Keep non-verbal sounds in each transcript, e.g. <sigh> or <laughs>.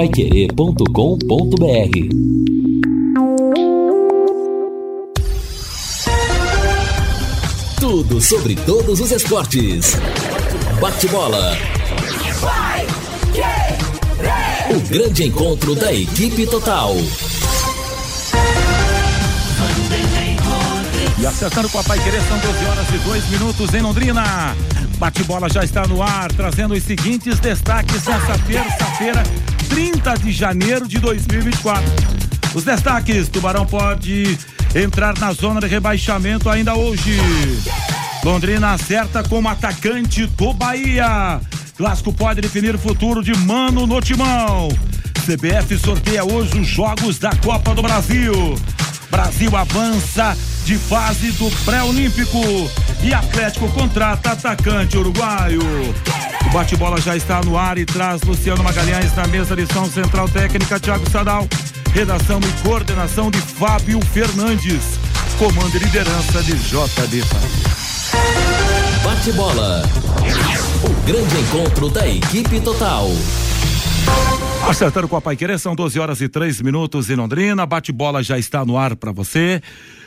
paiquerê.com.br Tudo sobre todos os esportes. Bate-bola. O grande encontro da equipe total. E acertando com a Pai Querer, são 12 horas e 2 minutos em Londrina. Bate-bola já está no ar, trazendo os seguintes destaques nessa terça-feira, 30 de janeiro de 2024. Os destaques: Tubarão pode entrar na zona de rebaixamento ainda hoje. Londrina acerta como atacante do Bahia. Clássico pode definir o futuro de Mano no Timão. CBF sorteia hoje os jogos da Copa do Brasil. Brasil avança de fase do pré-olímpico e Atlético contrata atacante uruguaio. O bate-bola já está no ar e traz Luciano Magalhães na mesa de São Central Técnica Thiago Sadal. Redação e coordenação de Fábio Fernandes. Comando e liderança de JB Bate-bola. O grande encontro da equipe total. Acertando com a Pai Querer, são 12 horas e 3 minutos em Londrina. Bate-bola já está no ar para você.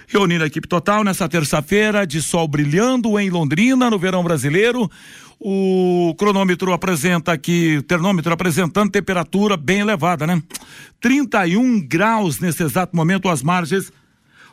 Reunindo a equipe total nessa terça-feira, de sol brilhando em Londrina, no verão brasileiro. O cronômetro apresenta aqui, termômetro apresentando temperatura bem elevada, né? 31 graus nesse exato momento, às margens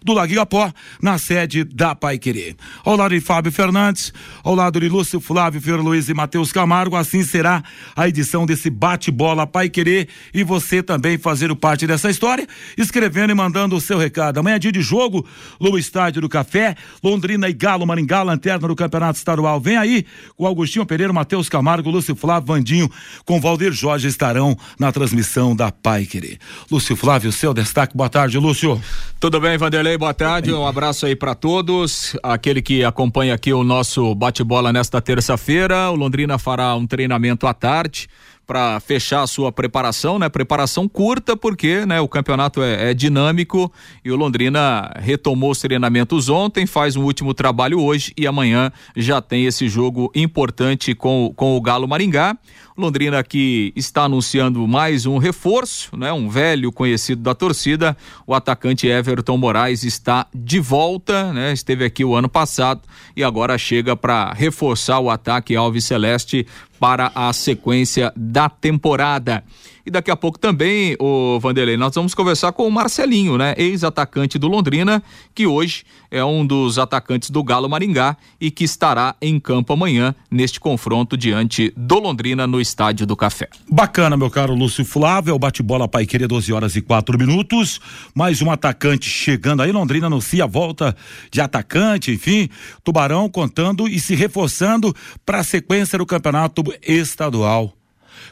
do Laguinho Apó, na sede da Pai Querer. Ao lado de Fábio Fernandes, ao lado de Lúcio Flávio, Fior Luiz e Matheus Camargo, assim será a edição desse bate-bola Pai Querer e você também fazer parte dessa história, escrevendo e mandando o seu recado. Amanhã é dia de jogo no Estádio do Café, Londrina e Galo Maringá, lanterna do Campeonato Estadual. Vem aí o Augustinho Pereira, Matheus Camargo, Lúcio Flávio, Vandinho, com Valdir Jorge estarão na transmissão da Pai Querer. Lúcio Flávio, seu destaque. Boa tarde, Lúcio. Tudo bem, Vanderlei? Vanderlei, boa tarde. Um abraço aí para todos. Aquele que acompanha aqui o nosso bate-bola nesta terça-feira. O Londrina fará um treinamento à tarde para fechar a sua preparação, né? Preparação curta porque, né, o campeonato é, é, dinâmico e o Londrina retomou os treinamentos ontem, faz um último trabalho hoje e amanhã já tem esse jogo importante com, com o Galo Maringá. Londrina que está anunciando mais um reforço, né? Um velho conhecido da torcida, o atacante Everton Moraes está de volta, né? Esteve aqui o ano passado e agora chega para reforçar o ataque Alves Celeste para a sequência da temporada. E daqui a pouco também, o Vanderlei, nós vamos conversar com o Marcelinho, né? Ex-atacante do Londrina, que hoje é um dos atacantes do Galo Maringá e que estará em campo amanhã neste confronto diante do Londrina no Estádio do Café. Bacana, meu caro Lúcio Flávio, é bate-bola Pai Querer, 12 horas e 4 minutos. Mais um atacante chegando aí, Londrina anuncia a volta de atacante, enfim, Tubarão contando e se reforçando para a sequência do campeonato estadual.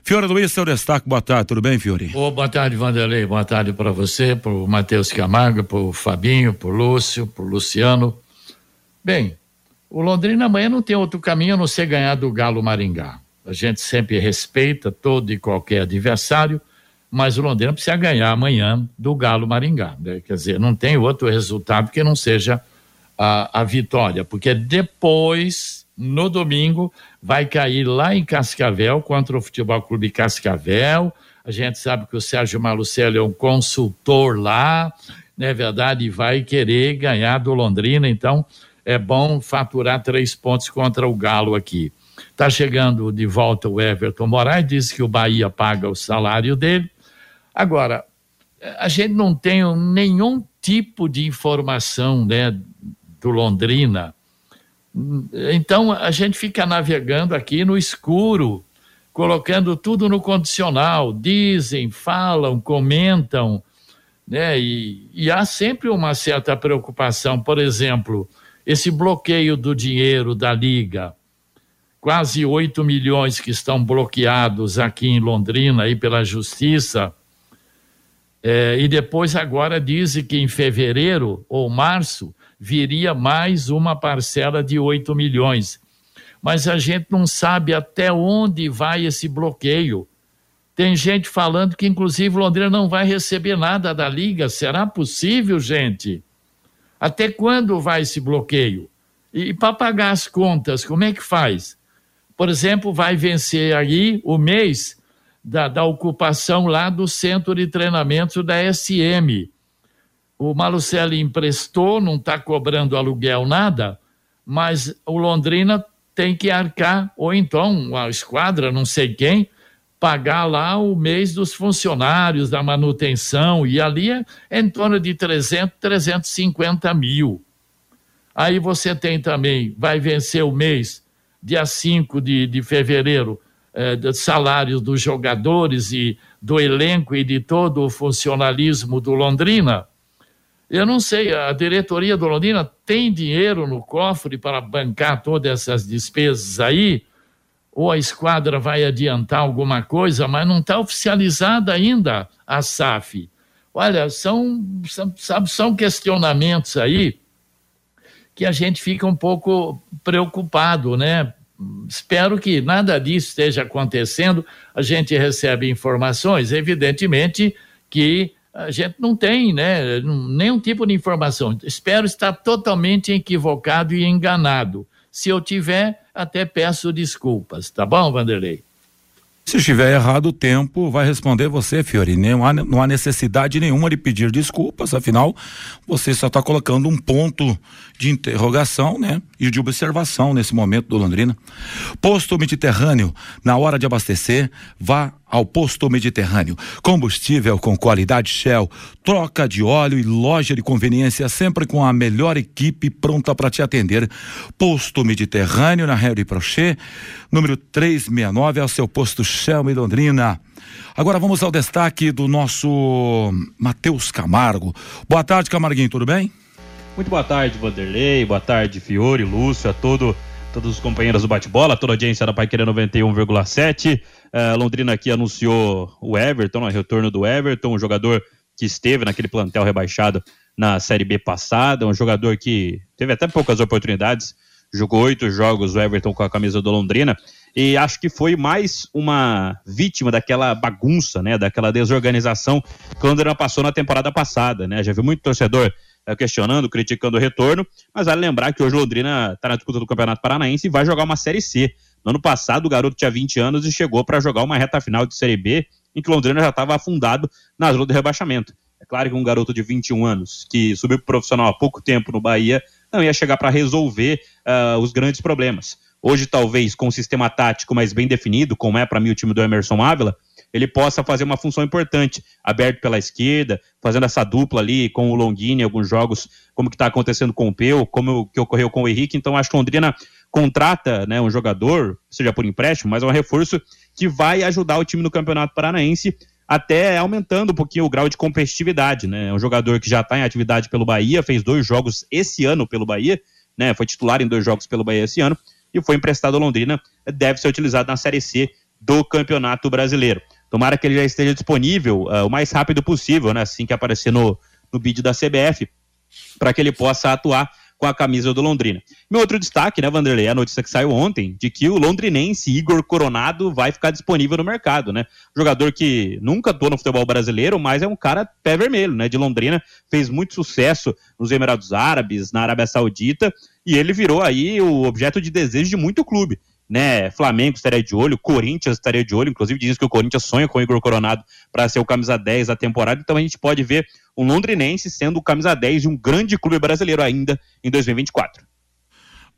Fiore Luiz, seu destaque, boa tarde, tudo bem, Fiore? Oh, boa tarde, Vanderlei, boa tarde para você, para o Matheus Camargo, para o Fabinho, para o Lúcio, para o Luciano. Bem, o Londrina amanhã não tem outro caminho a não ser ganhar do Galo Maringá. A gente sempre respeita todo e qualquer adversário, mas o Londrina precisa ganhar amanhã do Galo Maringá. Né? Quer dizer, não tem outro resultado que não seja a, a vitória, porque depois, no domingo, vai cair lá em Cascavel contra o Futebol Clube Cascavel. A gente sabe que o Sérgio Malucelli é um consultor lá, não é verdade? E vai querer ganhar do Londrina, então é bom faturar três pontos contra o Galo aqui. Está chegando de volta o Everton Moraes, disse que o Bahia paga o salário dele. Agora, a gente não tem nenhum tipo de informação né, do Londrina então a gente fica navegando aqui no escuro, colocando tudo no condicional, dizem, falam, comentam, né? E, e há sempre uma certa preocupação, por exemplo, esse bloqueio do dinheiro da Liga, quase 8 milhões que estão bloqueados aqui em Londrina aí pela Justiça. É, e depois agora dizem que em fevereiro ou março viria mais uma parcela de 8 milhões. Mas a gente não sabe até onde vai esse bloqueio. Tem gente falando que, inclusive, Londrina não vai receber nada da Liga. Será possível, gente? Até quando vai esse bloqueio? E, e para pagar as contas, como é que faz? Por exemplo, vai vencer aí o mês da, da ocupação lá do centro de treinamento da SM. O Malucelli emprestou, não está cobrando aluguel nada, mas o Londrina tem que arcar, ou então a esquadra, não sei quem, pagar lá o mês dos funcionários, da manutenção, e ali é, em torno de 300, 350 mil. Aí você tem também, vai vencer o mês, dia 5 de, de fevereiro, eh, salários dos jogadores e do elenco e de todo o funcionalismo do Londrina. Eu não sei, a diretoria do Londrina tem dinheiro no cofre para bancar todas essas despesas aí? ou a esquadra vai adiantar alguma coisa, mas não está oficializada ainda a SAF. Olha, são, são, são questionamentos aí que a gente fica um pouco preocupado, né? Espero que nada disso esteja acontecendo. A gente recebe informações, evidentemente que a gente não tem, né, nenhum tipo de informação. Espero estar totalmente equivocado e enganado. Se eu tiver, até peço desculpas, tá bom, Vanderlei? Se estiver errado o tempo, vai responder você, Fiori. Não há, não há necessidade nenhuma de pedir desculpas, afinal, você só está colocando um ponto de interrogação, né? E de observação nesse momento do Londrina. Posto Mediterrâneo, na hora de abastecer, vá ao Posto Mediterrâneo. Combustível com qualidade Shell, troca de óleo e loja de conveniência sempre com a melhor equipe pronta para te atender. Posto Mediterrâneo na Harry Prochet, número 369 é o seu posto Shell em Londrina. Agora vamos ao destaque do nosso Matheus Camargo. Boa tarde, Camarguinho, tudo bem? Muito boa tarde, Vanderlei. Boa tarde, Fiore, Lúcio, a todo, todos os companheiros do bate-bola, toda a audiência da Pai 91,7. Uh, Londrina aqui anunciou o Everton, o retorno do Everton, um jogador que esteve naquele plantel rebaixado na Série B passada, um jogador que teve até poucas oportunidades, jogou oito jogos o Everton com a camisa do Londrina, e acho que foi mais uma vítima daquela bagunça, né, daquela desorganização que o Londrina passou na temporada passada, né, já viu muito torcedor uh, questionando, criticando o retorno, mas vale lembrar que hoje o Londrina está na disputa do Campeonato Paranaense e vai jogar uma Série C, no ano passado, o garoto tinha 20 anos e chegou para jogar uma reta final de Série B, em que Londrina já estava afundado na zona do rebaixamento. É claro que um garoto de 21 anos, que subiu para profissional há pouco tempo no Bahia, não ia chegar para resolver uh, os grandes problemas. Hoje, talvez, com um sistema tático mais bem definido, como é para mim o time do Emerson Ávila, ele possa fazer uma função importante, aberto pela esquerda, fazendo essa dupla ali com o Longini alguns jogos, como que está acontecendo com o Peu, como que ocorreu com o Henrique. Então, acho que Londrina contrata né, um jogador, seja por empréstimo, mas é um reforço que vai ajudar o time no Campeonato Paranaense, até aumentando um pouquinho o grau de competitividade. Né? É um jogador que já está em atividade pelo Bahia, fez dois jogos esse ano pelo Bahia, né? foi titular em dois jogos pelo Bahia esse ano, e foi emprestado ao Londrina, deve ser utilizado na Série C do Campeonato Brasileiro. Tomara que ele já esteja disponível uh, o mais rápido possível, né? assim que aparecer no, no bid da CBF, para que ele possa atuar com a camisa do Londrina. Meu outro destaque, né, Vanderlei, é a notícia que saiu ontem de que o londrinense Igor Coronado vai ficar disponível no mercado, né? Jogador que nunca atuou no futebol brasileiro, mas é um cara pé vermelho, né? De Londrina, fez muito sucesso nos Emirados Árabes, na Arábia Saudita, e ele virou aí o objeto de desejo de muito clube né? Flamengo estaria de olho, Corinthians estaria de olho, inclusive dizem que o Corinthians sonha com o Igor Coronado para ser o camisa 10 da temporada, então a gente pode ver um londrinense sendo o camisa 10 de um grande clube brasileiro ainda em 2024.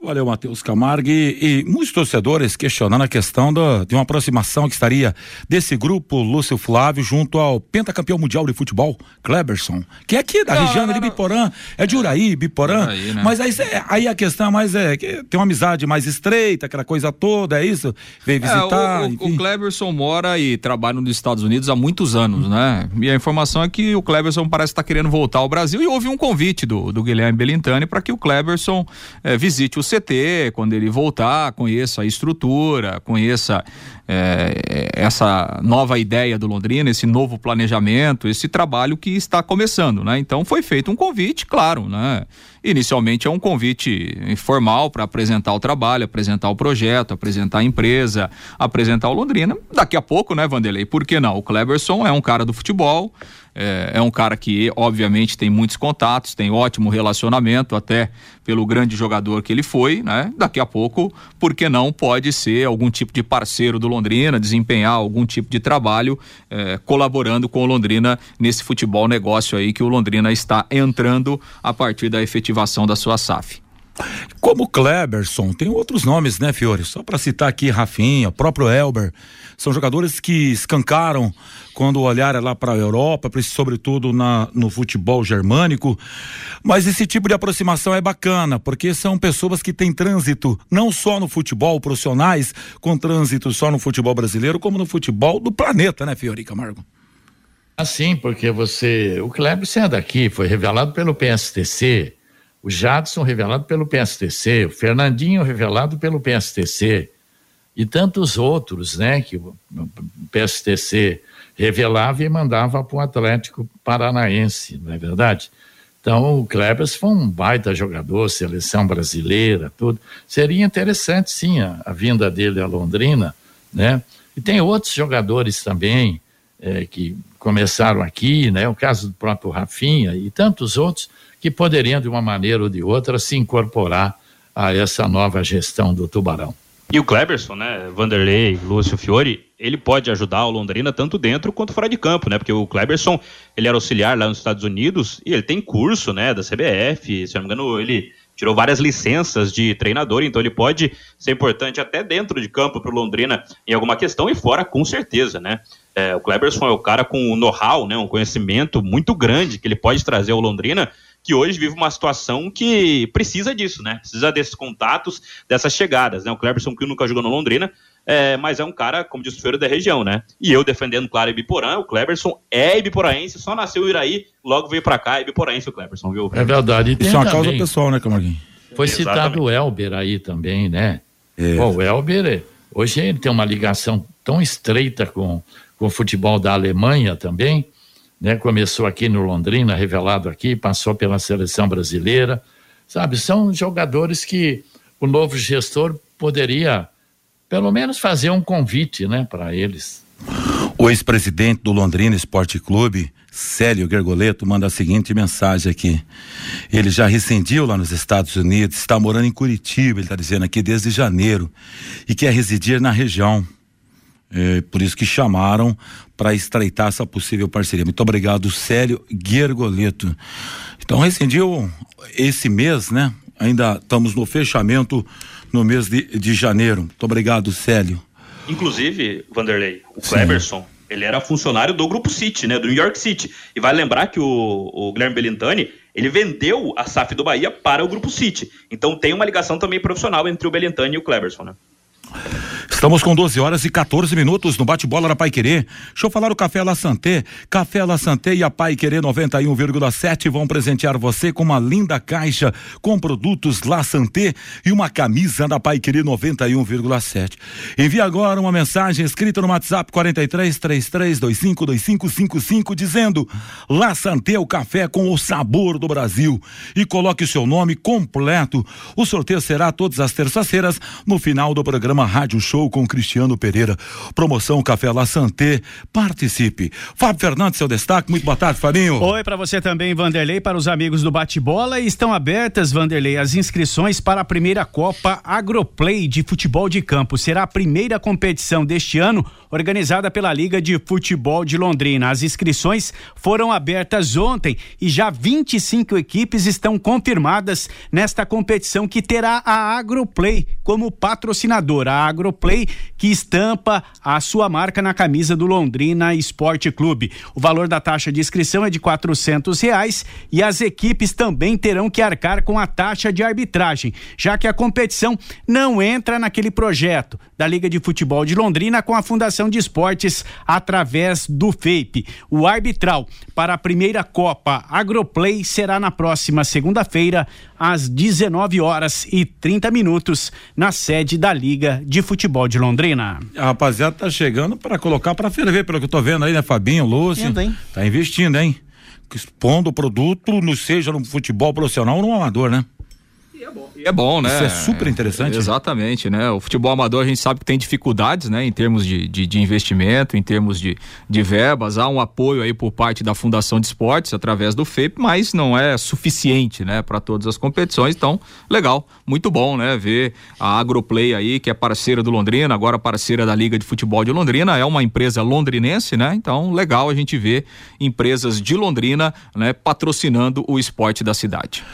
Valeu, Matheus Camargo. E, e, muitos torcedores questionando a questão do, de uma aproximação que estaria desse grupo Lúcio Flávio junto ao pentacampeão mundial de futebol, Kleberson, que é aqui da não, região não, de Biporã, é de Uraí, Biporã. Uraí, né? Mas aí, aí a questão é mais é que tem uma amizade mais estreita, aquela coisa toda, é isso? Veio visitar. É, o, o, o, Kleberson mora e trabalha nos Estados Unidos há muitos anos, né? E a informação é que o Kleberson parece estar querendo voltar ao Brasil e houve um convite do, do Guilherme Belintani para que o Kleberson é, visite o CT, quando ele voltar, conheça a estrutura, conheça é, essa nova ideia do Londrina, esse novo planejamento, esse trabalho que está começando, né? Então foi feito um convite, claro, né? Inicialmente é um convite formal para apresentar o trabalho, apresentar o projeto, apresentar a empresa, apresentar o Londrina. Daqui a pouco, né, Vanderlei? Por que não? O Cleberson é um cara do futebol, é, é, um cara que, obviamente, tem muitos contatos, tem ótimo relacionamento, até pelo grande jogador que ele foi, né? Daqui a pouco, por que não pode ser algum tipo de parceiro do Londrina, desempenhar algum tipo de trabalho, é, colaborando com o Londrina nesse futebol negócio aí que o Londrina está entrando a partir da efetivação da sua SAF. Como Kleberson, tem outros nomes, né, Fiore? Só para citar aqui Rafinha, próprio Elber. São jogadores que escancaram quando olharam lá para a Europa, sobretudo na, no futebol germânico. Mas esse tipo de aproximação é bacana, porque são pessoas que têm trânsito não só no futebol, profissionais com trânsito só no futebol brasileiro, como no futebol do planeta, né, Fiore Camargo? Assim, porque você. O Kleberson é daqui, foi revelado pelo PSTC o Jadson revelado pelo PSTC, o Fernandinho revelado pelo PSTC e tantos outros, né, que o PSTC revelava e mandava para o Atlético Paranaense, não é verdade? Então o Klebers foi um baita jogador, seleção brasileira, tudo. Seria interessante, sim, a, a vinda dele a Londrina, né? E tem outros jogadores também é, que começaram aqui, né? O caso do próprio Rafinha e tantos outros que poderiam, de uma maneira ou de outra, se incorporar a essa nova gestão do Tubarão. E o Kleberson, né, Vanderlei, Lúcio Fiore, ele pode ajudar o Londrina tanto dentro quanto fora de campo, né? Porque o Kleberson, ele era auxiliar lá nos Estados Unidos e ele tem curso, né, da CBF, se não me engano, ele tirou várias licenças de treinador, então ele pode ser importante até dentro de campo para o Londrina em alguma questão e fora, com certeza, né? É, o Kleberson é o cara com um know-how, né, um conhecimento muito grande que ele pode trazer ao Londrina que hoje vive uma situação que precisa disso, né? Precisa desses contatos, dessas chegadas, né? O Cleberson que nunca jogou no Londrina, é, mas é um cara, como disse o Feiro, da região, né? E eu defendendo, claro, Ibiporã, o Cleberson é ibiporaense, só nasceu em Iraí, logo veio pra cá, é ibiporaense o Cleberson, viu? É verdade. Isso é uma causa pessoal, né, Camarguinho? Foi Exatamente. citado o Elber aí também, né? É. Bom, o Elber, hoje ele tem uma ligação tão estreita com, com o futebol da Alemanha também, né? Começou aqui no Londrina, revelado aqui, passou pela seleção brasileira, sabe? São jogadores que o novo gestor poderia, pelo menos, fazer um convite, né, para eles. O ex-presidente do Londrina Esporte Clube, Célio Gergoleto, manda a seguinte mensagem aqui. Ele já rescindiu lá nos Estados Unidos, está morando em Curitiba, ele está dizendo aqui desde janeiro, e quer residir na região. É, por isso que chamaram para estreitar essa possível parceria. Muito obrigado, Célio Guergoleto. Então, rescindiu esse mês, né? Ainda estamos no fechamento no mês de, de janeiro. Muito obrigado, Célio. Inclusive, Vanderlei, o Cleberson, ele era funcionário do Grupo City, né? Do New York City. E vai lembrar que o, o Guilherme Belintani, ele vendeu a SAF do Bahia para o Grupo City. Então tem uma ligação também profissional entre o Belintani e o Cleberson, né? Estamos com 12 horas e 14 minutos no bate-bola da Pai Querer. Deixa eu falar o Café La Santé. Café La Santé e a Pai Querer 91,7 vão presentear você com uma linda caixa com produtos La Santé e uma camisa da Pai Querer 91,7. Envie agora uma mensagem escrita no WhatsApp 43 33 25 2555 dizendo La Santé o café com o sabor do Brasil e coloque o seu nome completo. O sorteio será todas as terças-feiras no final do programa Rádio Show com Cristiano Pereira. Promoção Café La Santé. Participe. Fábio Fernandes, seu destaque. Muito boa tarde, Fabinho. Oi, para você também, Vanderlei, para os amigos do Bate-Bola. Estão abertas, Vanderlei, as inscrições para a primeira Copa Agroplay de Futebol de Campo. Será a primeira competição deste ano organizada pela Liga de Futebol de Londrina. As inscrições foram abertas ontem e já 25 equipes estão confirmadas nesta competição que terá a Agroplay como patrocinadora. A Agroplay que estampa a sua marca na camisa do Londrina Esporte Clube. O valor da taxa de inscrição é de quatrocentos reais e as equipes também terão que arcar com a taxa de arbitragem, já que a competição não entra naquele projeto da Liga de Futebol de Londrina com a Fundação de Esportes através do FEIP. O arbitral para a primeira Copa Agroplay será na próxima segunda-feira às 19 horas e 30 minutos na sede da Liga de Futebol de Londrina. A rapaziada tá chegando para colocar para ferver, pelo que eu tô vendo aí, né, Fabinho, Lúcio? Entendo, hein? Tá investindo, hein? Expondo o produto, no, seja no futebol profissional ou no amador, né? É bom, né? Isso é super interessante. Exatamente, né? O futebol amador a gente sabe que tem dificuldades, né? Em termos de, de, de, investimento, em termos de, de verbas, há um apoio aí por parte da Fundação de Esportes através do FEP, mas não é suficiente, né? Para todas as competições, então, legal, muito bom, né? Ver a Agroplay aí, que é parceira do Londrina, agora parceira da Liga de Futebol de Londrina, é uma empresa londrinense, né? Então, legal a gente ver empresas de Londrina, né? Patrocinando o esporte da cidade.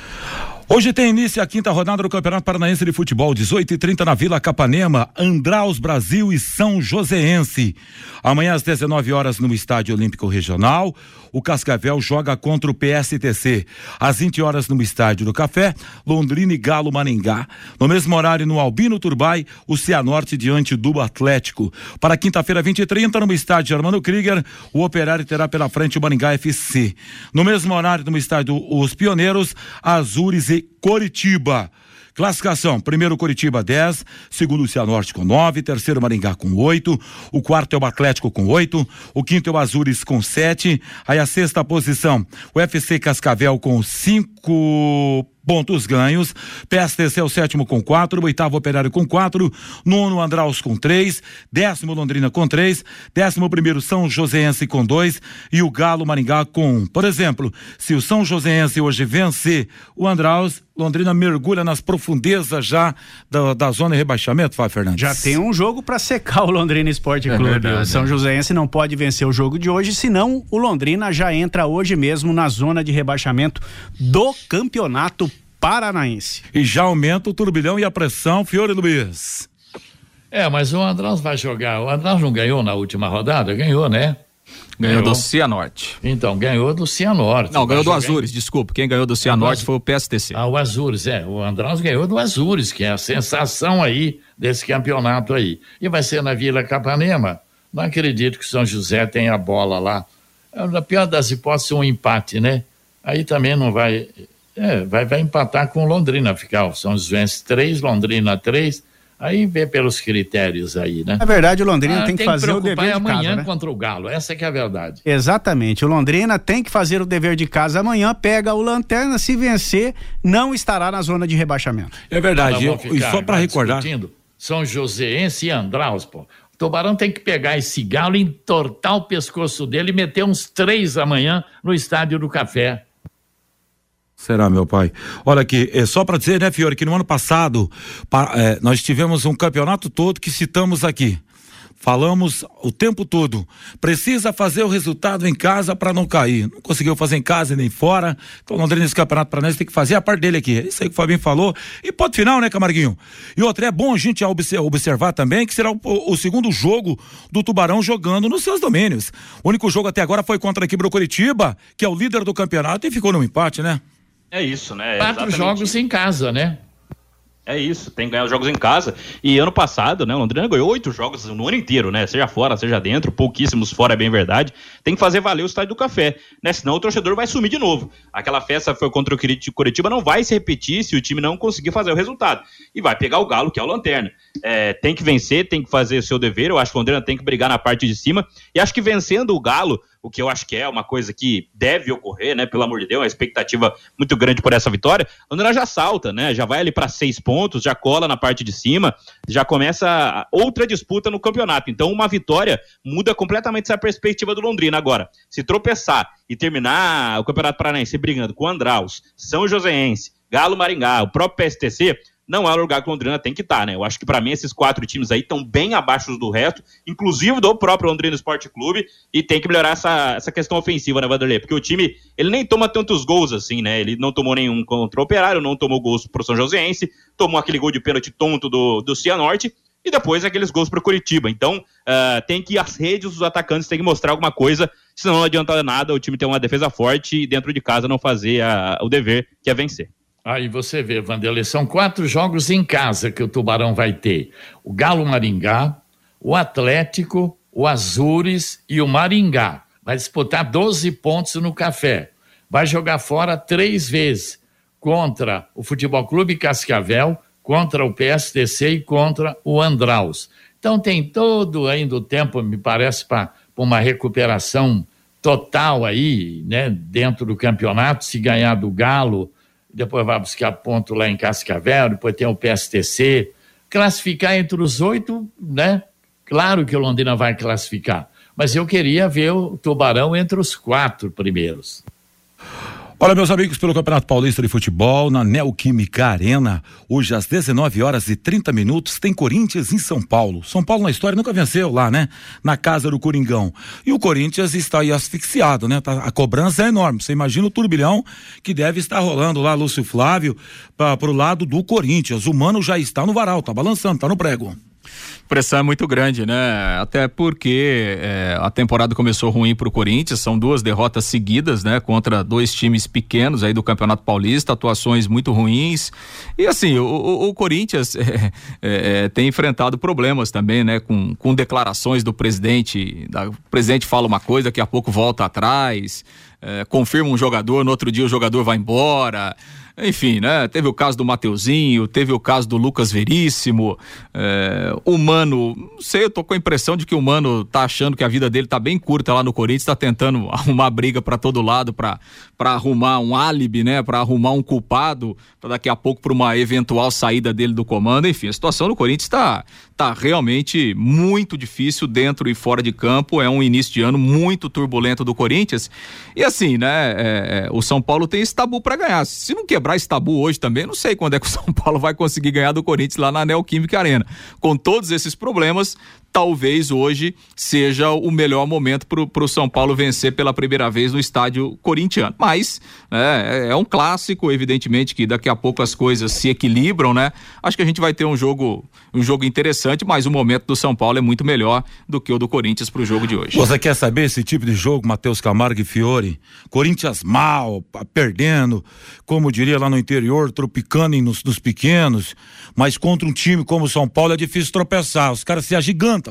Hoje tem início a quinta rodada do Campeonato Paranaense de Futebol, 18 e 30 na Vila Capanema, Andraus Brasil e São Joséense. Amanhã às 19 horas no Estádio Olímpico Regional, o Cascavel joga contra o PSTC. Às 20 horas no Estádio do Café, Londrina e Galo Maningá. No mesmo horário no Albino Turbai, o Cianorte diante do Atlético. Para quinta-feira, 20 e 30 no Estádio Armando Krieger, o Operário terá pela frente o Maningá FC. No mesmo horário no Estádio Os Pioneiros, Azures e Coritiba. Classificação: primeiro Coritiba 10, segundo o Cianorte com 9, terceiro Maringá com 8, o quarto é o Atlético com 8, o quinto é o Azures com 7, aí a sexta posição, o FC Cascavel com 5 pontos ganhos. PSTC é o sétimo com quatro, oitavo Operário com quatro, nono Andraus com três, décimo Londrina com três, décimo primeiro São Joséense com dois e o Galo Maringá com um. Por exemplo, se o São Joséense hoje vencer o Andraus, Londrina mergulha nas profundezas já da, da zona de rebaixamento, Fábio Fernandes. Já tem um jogo para secar o Londrina Esporte é Clube. Verdade, o São é. Joséense não pode vencer o jogo de hoje, senão o Londrina já entra hoje mesmo na zona de rebaixamento do campeonato paranaense. E já aumenta o turbilhão e a pressão, Fiore Luiz. É, mas o András vai jogar. O András não ganhou na última rodada? Ganhou, né? Ganhou, ganhou do Cianorte. Então, ganhou do Cianorte. Não, ganhou do Azures, desculpa. Quem ganhou do Cianorte foi o PSTC. Ah, o Azures, é. O András ganhou do Azures, que é a sensação aí desse campeonato aí. E vai ser na Vila Capanema. Não acredito que São José tenha a bola lá. Na pior das hipóteses, um empate, né? Aí também não vai. É, vai, vai empatar com Londrina, ficar o São Joséense 3, Londrina 3, aí vê pelos critérios aí, né? Na verdade, o Londrina ah, tem, que fazer o dever de casa, amanhã né? contra o Galo, essa que é a verdade. Exatamente, o Londrina tem que fazer o dever de casa amanhã, pega o Lanterna, se vencer, não estará na zona de rebaixamento. É verdade, eu, e só para recordar... São Joséense e Andraus, pô. O Tubarão tem que pegar esse galo, entortar o pescoço dele e meter uns três amanhã no Estádio do Café. Será, meu pai? Olha aqui, é só para dizer, né, Fiore, que no ano passado é, nós tivemos um campeonato todo que citamos aqui. Falamos o tempo todo. Precisa fazer o resultado em casa para não cair. Não conseguiu fazer em casa nem fora. Então, Londrina nesse campeonato para nós tem que fazer a parte dele aqui. É isso aí que o Fabinho falou. E ponto final, né, Camarguinho? E outro, é bom a gente observar também que será o, o, segundo jogo do Tubarão jogando nos seus domínios. O único jogo até agora foi contra a equipe do Curitiba, que é o líder do campeonato, e ficou no empate, né? É isso, né? Quatro jogos em casa, né? É isso, tem que ganhar os jogos em casa. E ano passado, né, o Londrina ganhou oito jogos no ano inteiro, né? Seja fora, seja dentro, pouquíssimos fora, é bem verdade. Tem que fazer valer o estádio do café, né? Senão o torcedor vai sumir de novo. Aquela festa foi contra o Curitiba, não vai se repetir se o time não conseguir fazer o resultado. E vai pegar o Galo, que é o Lanterna. É, tem que vencer, tem que fazer o seu dever. Eu acho que o Londrina tem que brigar na parte de cima. E acho que vencendo o Galo, o que eu acho que é uma coisa que deve ocorrer, né? Pelo amor de Deus, uma expectativa muito grande por essa vitória. Londrina já salta, né? Já vai ali para seis pontos, já cola na parte de cima, já começa outra disputa no campeonato. Então, uma vitória muda completamente essa perspectiva do Londrina. Agora, se tropeçar e terminar o Campeonato Paranaense brigando com Andraus, São Joséense, Galo Maringá, o próprio PSTC, não é o lugar que o Londrina tem que estar, tá, né? Eu acho que para mim esses quatro times aí estão bem abaixo do resto, inclusive do próprio Londrina Esporte Clube, e tem que melhorar essa, essa questão ofensiva, né, Vanderlei? Porque o time, ele nem toma tantos gols assim, né? Ele não tomou nenhum contra o Operário, não tomou gols pro São Joséense, tomou aquele gol de pênalti tonto do, do Cianorte, e depois aqueles gols pro Curitiba. Então, uh, tem que as redes, os atacantes têm que mostrar alguma coisa, senão não adianta nada o time ter uma defesa forte e dentro de casa não fazer a, o dever, que é vencer. Aí você vê, Vanderlei, são quatro jogos em casa que o Tubarão vai ter: o Galo Maringá, o Atlético, o Azures e o Maringá. Vai disputar 12 pontos no café. Vai jogar fora três vezes contra o Futebol Clube Cascavel, contra o PSTC e contra o Andraus. Então tem todo ainda o tempo, me parece, para uma recuperação total aí, né, dentro do campeonato, se ganhar do Galo depois vai buscar ponto lá em Cascavel, depois tem o PSTC. Classificar entre os oito, né? Claro que o Londrina vai classificar, mas eu queria ver o Tubarão entre os quatro primeiros. Olha, meus amigos, pelo Campeonato Paulista de Futebol, na Neoquímica Arena, hoje às 19 horas e 30 minutos, tem Corinthians em São Paulo. São Paulo na história nunca venceu lá, né? Na casa do Coringão. E o Corinthians está aí asfixiado, né? Tá, a cobrança é enorme. Você imagina o turbilhão que deve estar rolando lá, Lúcio Flávio, para pro lado do Corinthians. O Mano já está no varal, tá balançando, tá no prego pressão é muito grande, né? Até porque é, a temporada começou ruim para o Corinthians, são duas derrotas seguidas, né? Contra dois times pequenos aí do Campeonato Paulista, atuações muito ruins. E assim, o, o, o Corinthians <laughs> é, é, tem enfrentado problemas também, né? Com, com declarações do presidente. Da, o presidente fala uma coisa, daqui a pouco volta atrás, é, confirma um jogador, no outro dia o jogador vai embora. Enfim, né? Teve o caso do Mateuzinho, teve o caso do Lucas Veríssimo, é, o Mano, não sei, eu tô com a impressão de que o Mano tá achando que a vida dele tá bem curta lá no Corinthians, tá tentando <laughs> arrumar briga para todo lado para arrumar um álibi, né? Para arrumar um culpado, para daqui a pouco para uma eventual saída dele do comando. Enfim, a situação do Corinthians está tá realmente muito difícil dentro e fora de campo. É um início de ano muito turbulento do Corinthians. E assim, né? É, é, o São Paulo tem esse tabu para ganhar. Se não quebrar esse tabu hoje também, não sei quando é que o <laughs> São Paulo vai conseguir ganhar do Corinthians lá na Neoquímica Arena. Com todos esses problemas, talvez hoje seja o melhor momento para o São Paulo vencer pela primeira vez no estádio corintiano. Mas é, é, um clássico, evidentemente que daqui a pouco as coisas se equilibram, né? Acho que a gente vai ter um jogo, um jogo interessante, mas o momento do São Paulo é muito melhor do que o do Corinthians para o jogo de hoje. Você quer saber esse tipo de jogo, Matheus Camargo e Fiore? Corinthians mal, perdendo, como diria lá no interior, tropicando nos, nos pequenos, mas contra um time como o São Paulo é difícil tropeçar. Os caras se agigantam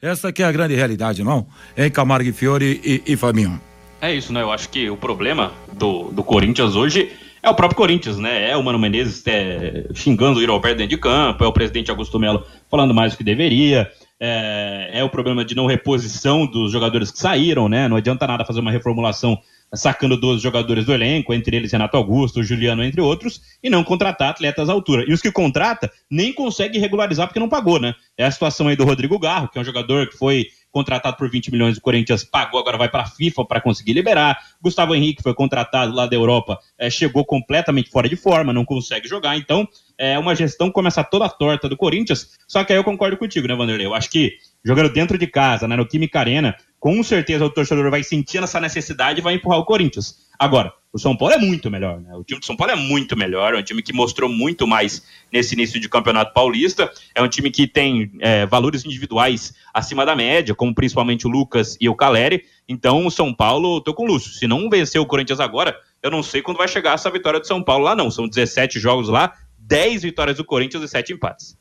essa que é a grande realidade, não? Em Camargo e Fiore e, e Fabinho. É isso, né? Eu acho que o problema do, do Corinthians hoje é o próprio Corinthians, né? É o Mano Menezes é, xingando o Yuri Alberto dentro de campo, é o presidente Augusto Melo falando mais do que deveria, é, é, o problema de não reposição dos jogadores que saíram, né? Não adianta nada fazer uma reformulação sacando 12 jogadores do elenco, entre eles Renato Augusto, Juliano, entre outros, e não contratar atletas à altura. E os que contrata nem consegue regularizar porque não pagou, né? É a situação aí do Rodrigo Garro, que é um jogador que foi contratado por 20 milhões, o Corinthians pagou, agora vai para a FIFA para conseguir liberar. Gustavo Henrique foi contratado lá da Europa, é, chegou completamente fora de forma, não consegue jogar. Então, é uma gestão começa toda torta do Corinthians. Só que aí eu concordo contigo, né, Vanderlei? Eu acho que jogando dentro de casa, né, no Química Arena, com certeza o torcedor vai sentir essa necessidade e vai empurrar o Corinthians. Agora, o São Paulo é muito melhor, né? O time do São Paulo é muito melhor, é um time que mostrou muito mais nesse início de campeonato paulista. É um time que tem é, valores individuais acima da média, como principalmente o Lucas e o Caleri. Então, o São Paulo, tô com o Lúcio. Se não vencer o Corinthians agora, eu não sei quando vai chegar essa vitória do São Paulo lá, não. São 17 jogos lá, 10 vitórias do Corinthians e 7 empates.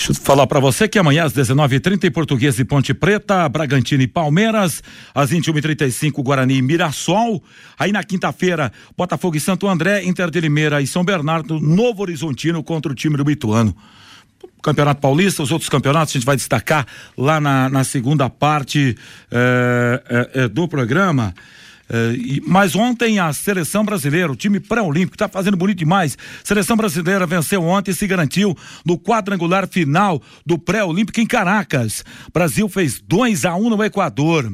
Deixa eu falar para você que amanhã às 19h30 em Português e Ponte Preta, Bragantino e Palmeiras, às 21h35 Guarani e Mirassol. Aí na quinta-feira, Botafogo e Santo André, Inter de Limeira e São Bernardo, Novo Horizontino contra o time do Bituano. Campeonato Paulista, os outros campeonatos a gente vai destacar lá na, na segunda parte é, é, é, do programa. Uh, mas ontem a seleção brasileira, o time pré-olímpico, está fazendo bonito demais. Seleção brasileira venceu ontem e se garantiu no quadrangular final do pré-olímpico em Caracas. Brasil fez 2 a 1 um no Equador.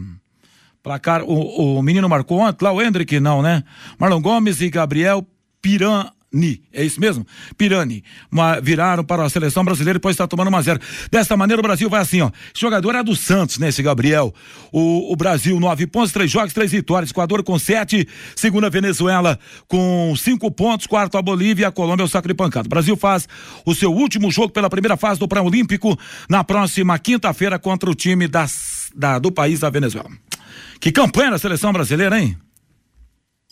Placar, o, o menino marcou ontem, lá o Hendrick não, né? Marlon Gomes e Gabriel Piran Pirani, é isso mesmo? Pirani. Uma, viraram para a seleção brasileira e depois está tomando uma zero. Desta maneira o Brasil vai assim, ó. Esse jogador é do Santos, né? Esse Gabriel. O, o Brasil, nove pontos, três jogos, três vitórias. Equador com sete. Segunda Venezuela com cinco pontos. Quarto a Bolívia a Colômbia é o saco de pancada. O Brasil faz o seu último jogo pela primeira fase do Pré-Olímpico na próxima quinta-feira contra o time das, da, do país da Venezuela. Que campanha da seleção brasileira, hein?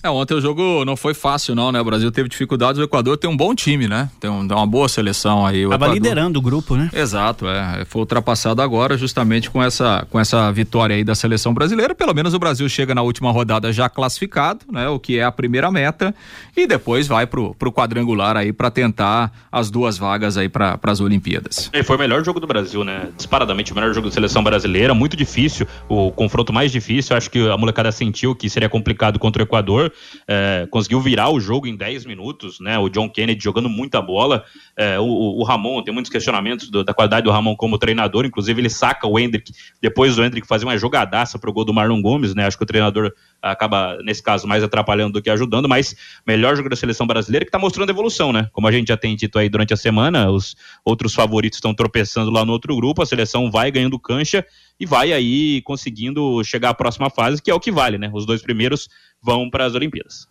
É, ontem o jogo não foi fácil, não, né? O Brasil teve dificuldades, o Equador tem um bom time, né? Tem, um, tem uma boa seleção aí. Tava Equador... liderando o grupo, né? Exato, é. Foi ultrapassado agora justamente com essa, com essa vitória aí da seleção brasileira. Pelo menos o Brasil chega na última rodada já classificado, né? O que é a primeira meta. E depois vai pro, pro quadrangular aí para tentar as duas vagas aí para as Olimpíadas. E foi o melhor jogo do Brasil, né? Disparadamente o melhor jogo da seleção brasileira. Muito difícil, o confronto mais difícil. Acho que a molecada sentiu que seria complicado contra o Equador é, conseguiu virar o jogo em 10 minutos, né? O John Kennedy jogando muita bola. É, o, o, Ramon, tem muitos questionamentos do, da qualidade do Ramon como treinador, inclusive ele saca o Hendrick, depois do Hendrick fazer uma jogadaça pro gol do Marlon Gomes, né? Acho que o treinador acaba, nesse caso, mais atrapalhando do que ajudando, mas melhor jogo da seleção brasileira que tá mostrando evolução, né? Como a gente já tem dito aí durante a semana, os outros favoritos estão tropeçando lá no outro grupo, a seleção vai ganhando cancha e vai aí conseguindo chegar à próxima fase, que é o que vale, né? Os dois primeiros vão para as Olimpíadas.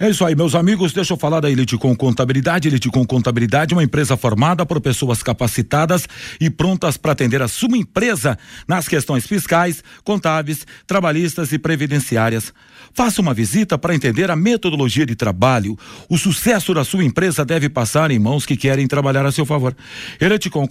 É isso aí, meus amigos. Deixa eu falar da Elite com Contabilidade. Elite com Contabilidade, uma empresa formada por pessoas capacitadas e prontas para atender a sua empresa nas questões fiscais, contábeis, trabalhistas e previdenciárias. Faça uma visita para entender a metodologia de trabalho. O sucesso da sua empresa deve passar em mãos que querem trabalhar a seu favor. Elite com,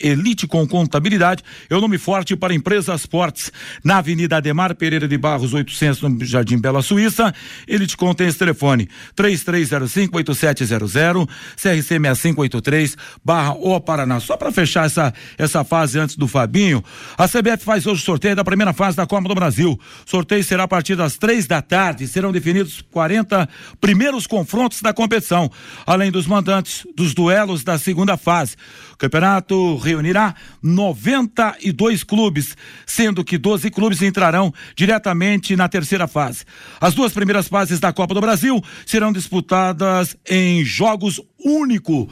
Elite com Contabilidade é o nome forte para empresas fortes. Na Avenida Ademar Pereira de Barros, 800, no Jardim Bela Suíça. Elite com tem esse telefone telefone 33058700, CRC 6583 barra O Paraná. Só para fechar essa, essa fase antes do Fabinho, a CBF faz hoje o sorteio da primeira fase da Copa do Brasil. Sorteio será a partir das três da tarde. Serão definidos 40 primeiros confrontos da competição, além dos mandantes dos duelos da segunda fase. O campeonato reunirá 92 clubes, sendo que 12 clubes entrarão diretamente na terceira fase. As duas primeiras fases da Copa do Brasil serão disputadas em jogos único.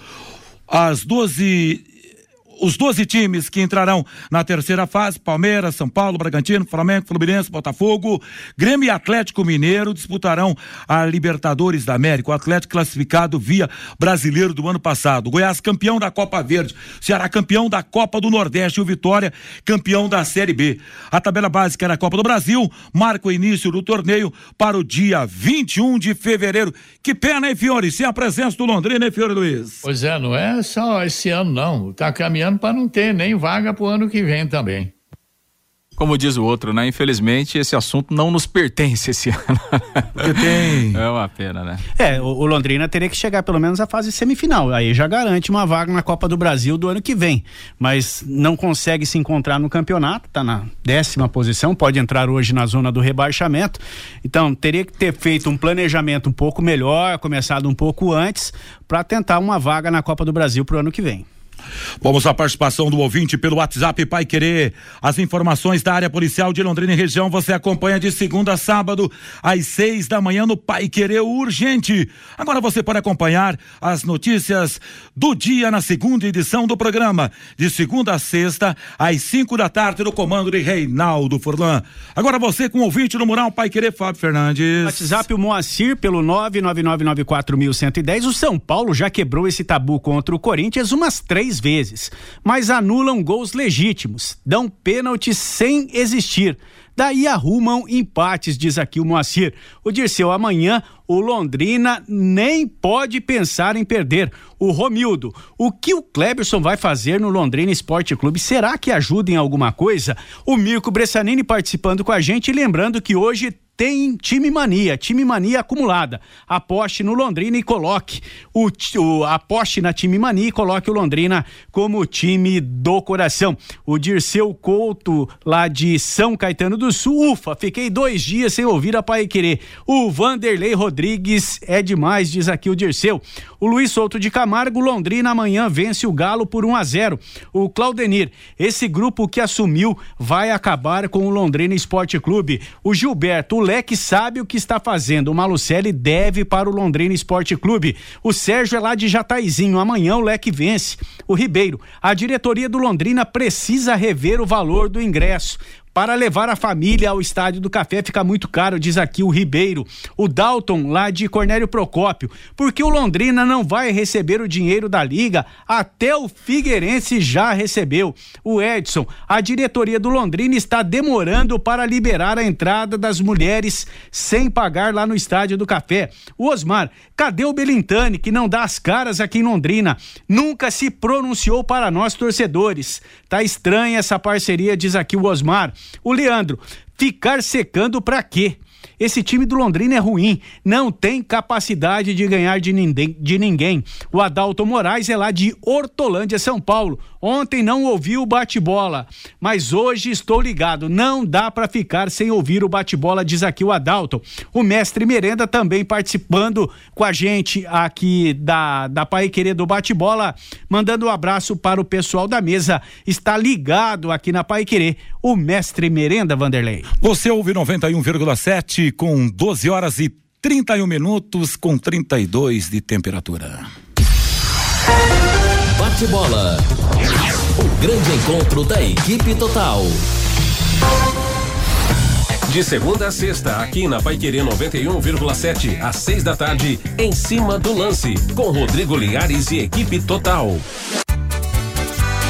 As 12 os 12 times que entrarão na terceira fase: Palmeiras, São Paulo, Bragantino, Flamengo, Fluminense, Botafogo, Grêmio e Atlético Mineiro disputarão a Libertadores da América. O Atlético classificado via brasileiro do ano passado. Goiás campeão da Copa Verde, Ceará campeão da Copa do Nordeste e o Vitória campeão da Série B. A tabela básica da Copa do Brasil marca o início do torneio para o dia 21 de fevereiro. Que pena, hein, Fiore? Sem a presença do Londrina, hein, Fiore Luiz? Pois é, não é só esse ano, não. Tá caminhando ano para não ter nem vaga para o ano que vem também. Como diz o outro, né? Infelizmente, esse assunto não nos pertence esse <laughs> ano. Porque tem. É uma pena, né? É, o, o, Londrina teria que chegar pelo menos à fase semifinal. Aí já garante uma vaga na Copa do Brasil do ano que vem. Mas não consegue se encontrar no campeonato, tá na décima posição, pode entrar hoje na zona do rebaixamento. Então, teria que ter feito um planejamento um pouco melhor, começado um pouco antes, para tentar uma vaga na Copa do Brasil pro ano que vem. Vamos à participação do ouvinte pelo WhatsApp Pai Querer. As informações da área policial de Londrina e região você acompanha de segunda a sábado, às seis da manhã, no Pai Querer Urgente. Agora você pode acompanhar as notícias do dia na segunda edição do programa, de segunda a sexta, às cinco da tarde, no comando de Reinaldo Furlan. Agora você com o ouvinte no Mural Pai Querer, Fábio Fernandes. WhatsApp o Moacir pelo nove nove nove nove quatro mil cento e dez. O São Paulo já quebrou esse tabu contra o Corinthians umas três vezes, mas anulam gols legítimos, dão pênalti sem existir. Daí arrumam empates, diz aqui o Moacir. O Dirceu, amanhã o Londrina nem pode pensar em perder. O Romildo, o que o Kleberson vai fazer no Londrina Esporte Clube? Será que ajuda em alguma coisa? O Mirko Bressanini participando com a gente, lembrando que hoje tem time mania, time mania acumulada. Aposte no Londrina e coloque o, o aposte na time mania e coloque o Londrina como time do coração. O Dirceu Couto, lá de São Caetano do Sul, ufa, fiquei dois dias sem ouvir a Pai Querer. O Vanderlei Rodrigues é demais, diz aqui o Dirceu. O Luiz Souto de Camargo, Londrina amanhã vence o Galo por 1 a 0. O Claudenir, esse grupo que assumiu vai acabar com o Londrina Esporte Clube. O Gilberto, o Leque sabe o que está fazendo. O Malucelli deve para o Londrina Esporte Clube. O Sérgio é lá de Jataizinho. Amanhã o Leque vence. O Ribeiro, a diretoria do Londrina precisa rever o valor do ingresso. Para levar a família ao Estádio do Café fica muito caro, diz aqui o Ribeiro. O Dalton, lá de Cornélio Procópio. Porque o Londrina não vai receber o dinheiro da Liga, até o Figueirense já recebeu. O Edson, a diretoria do Londrina está demorando para liberar a entrada das mulheres sem pagar lá no Estádio do Café. O Osmar, cadê o Belintani, que não dá as caras aqui em Londrina? Nunca se pronunciou para nós torcedores. Tá estranha essa parceria, diz aqui o Osmar. O Leandro, ficar secando para quê? Esse time do Londrina é ruim, não tem capacidade de ganhar de. De ninguém. O Adalto Moraes é lá de Hortolândia, São Paulo. Ontem não ouvi o bate-bola, mas hoje estou ligado. Não dá para ficar sem ouvir o bate-bola, diz aqui o Adalto. O mestre Merenda também participando com a gente aqui da, da Pai Querer do bate-bola, mandando um abraço para o pessoal da mesa. Está ligado aqui na Pai Querer, o mestre Merenda Vanderlei. Você ouve 91,7 com 12 horas e 31 minutos com 32 de temperatura. Bate bola. O grande encontro da equipe total. De segunda a sexta, aqui na Paiquerê 91,7, às seis da tarde, em cima do lance, com Rodrigo Linhares e equipe total.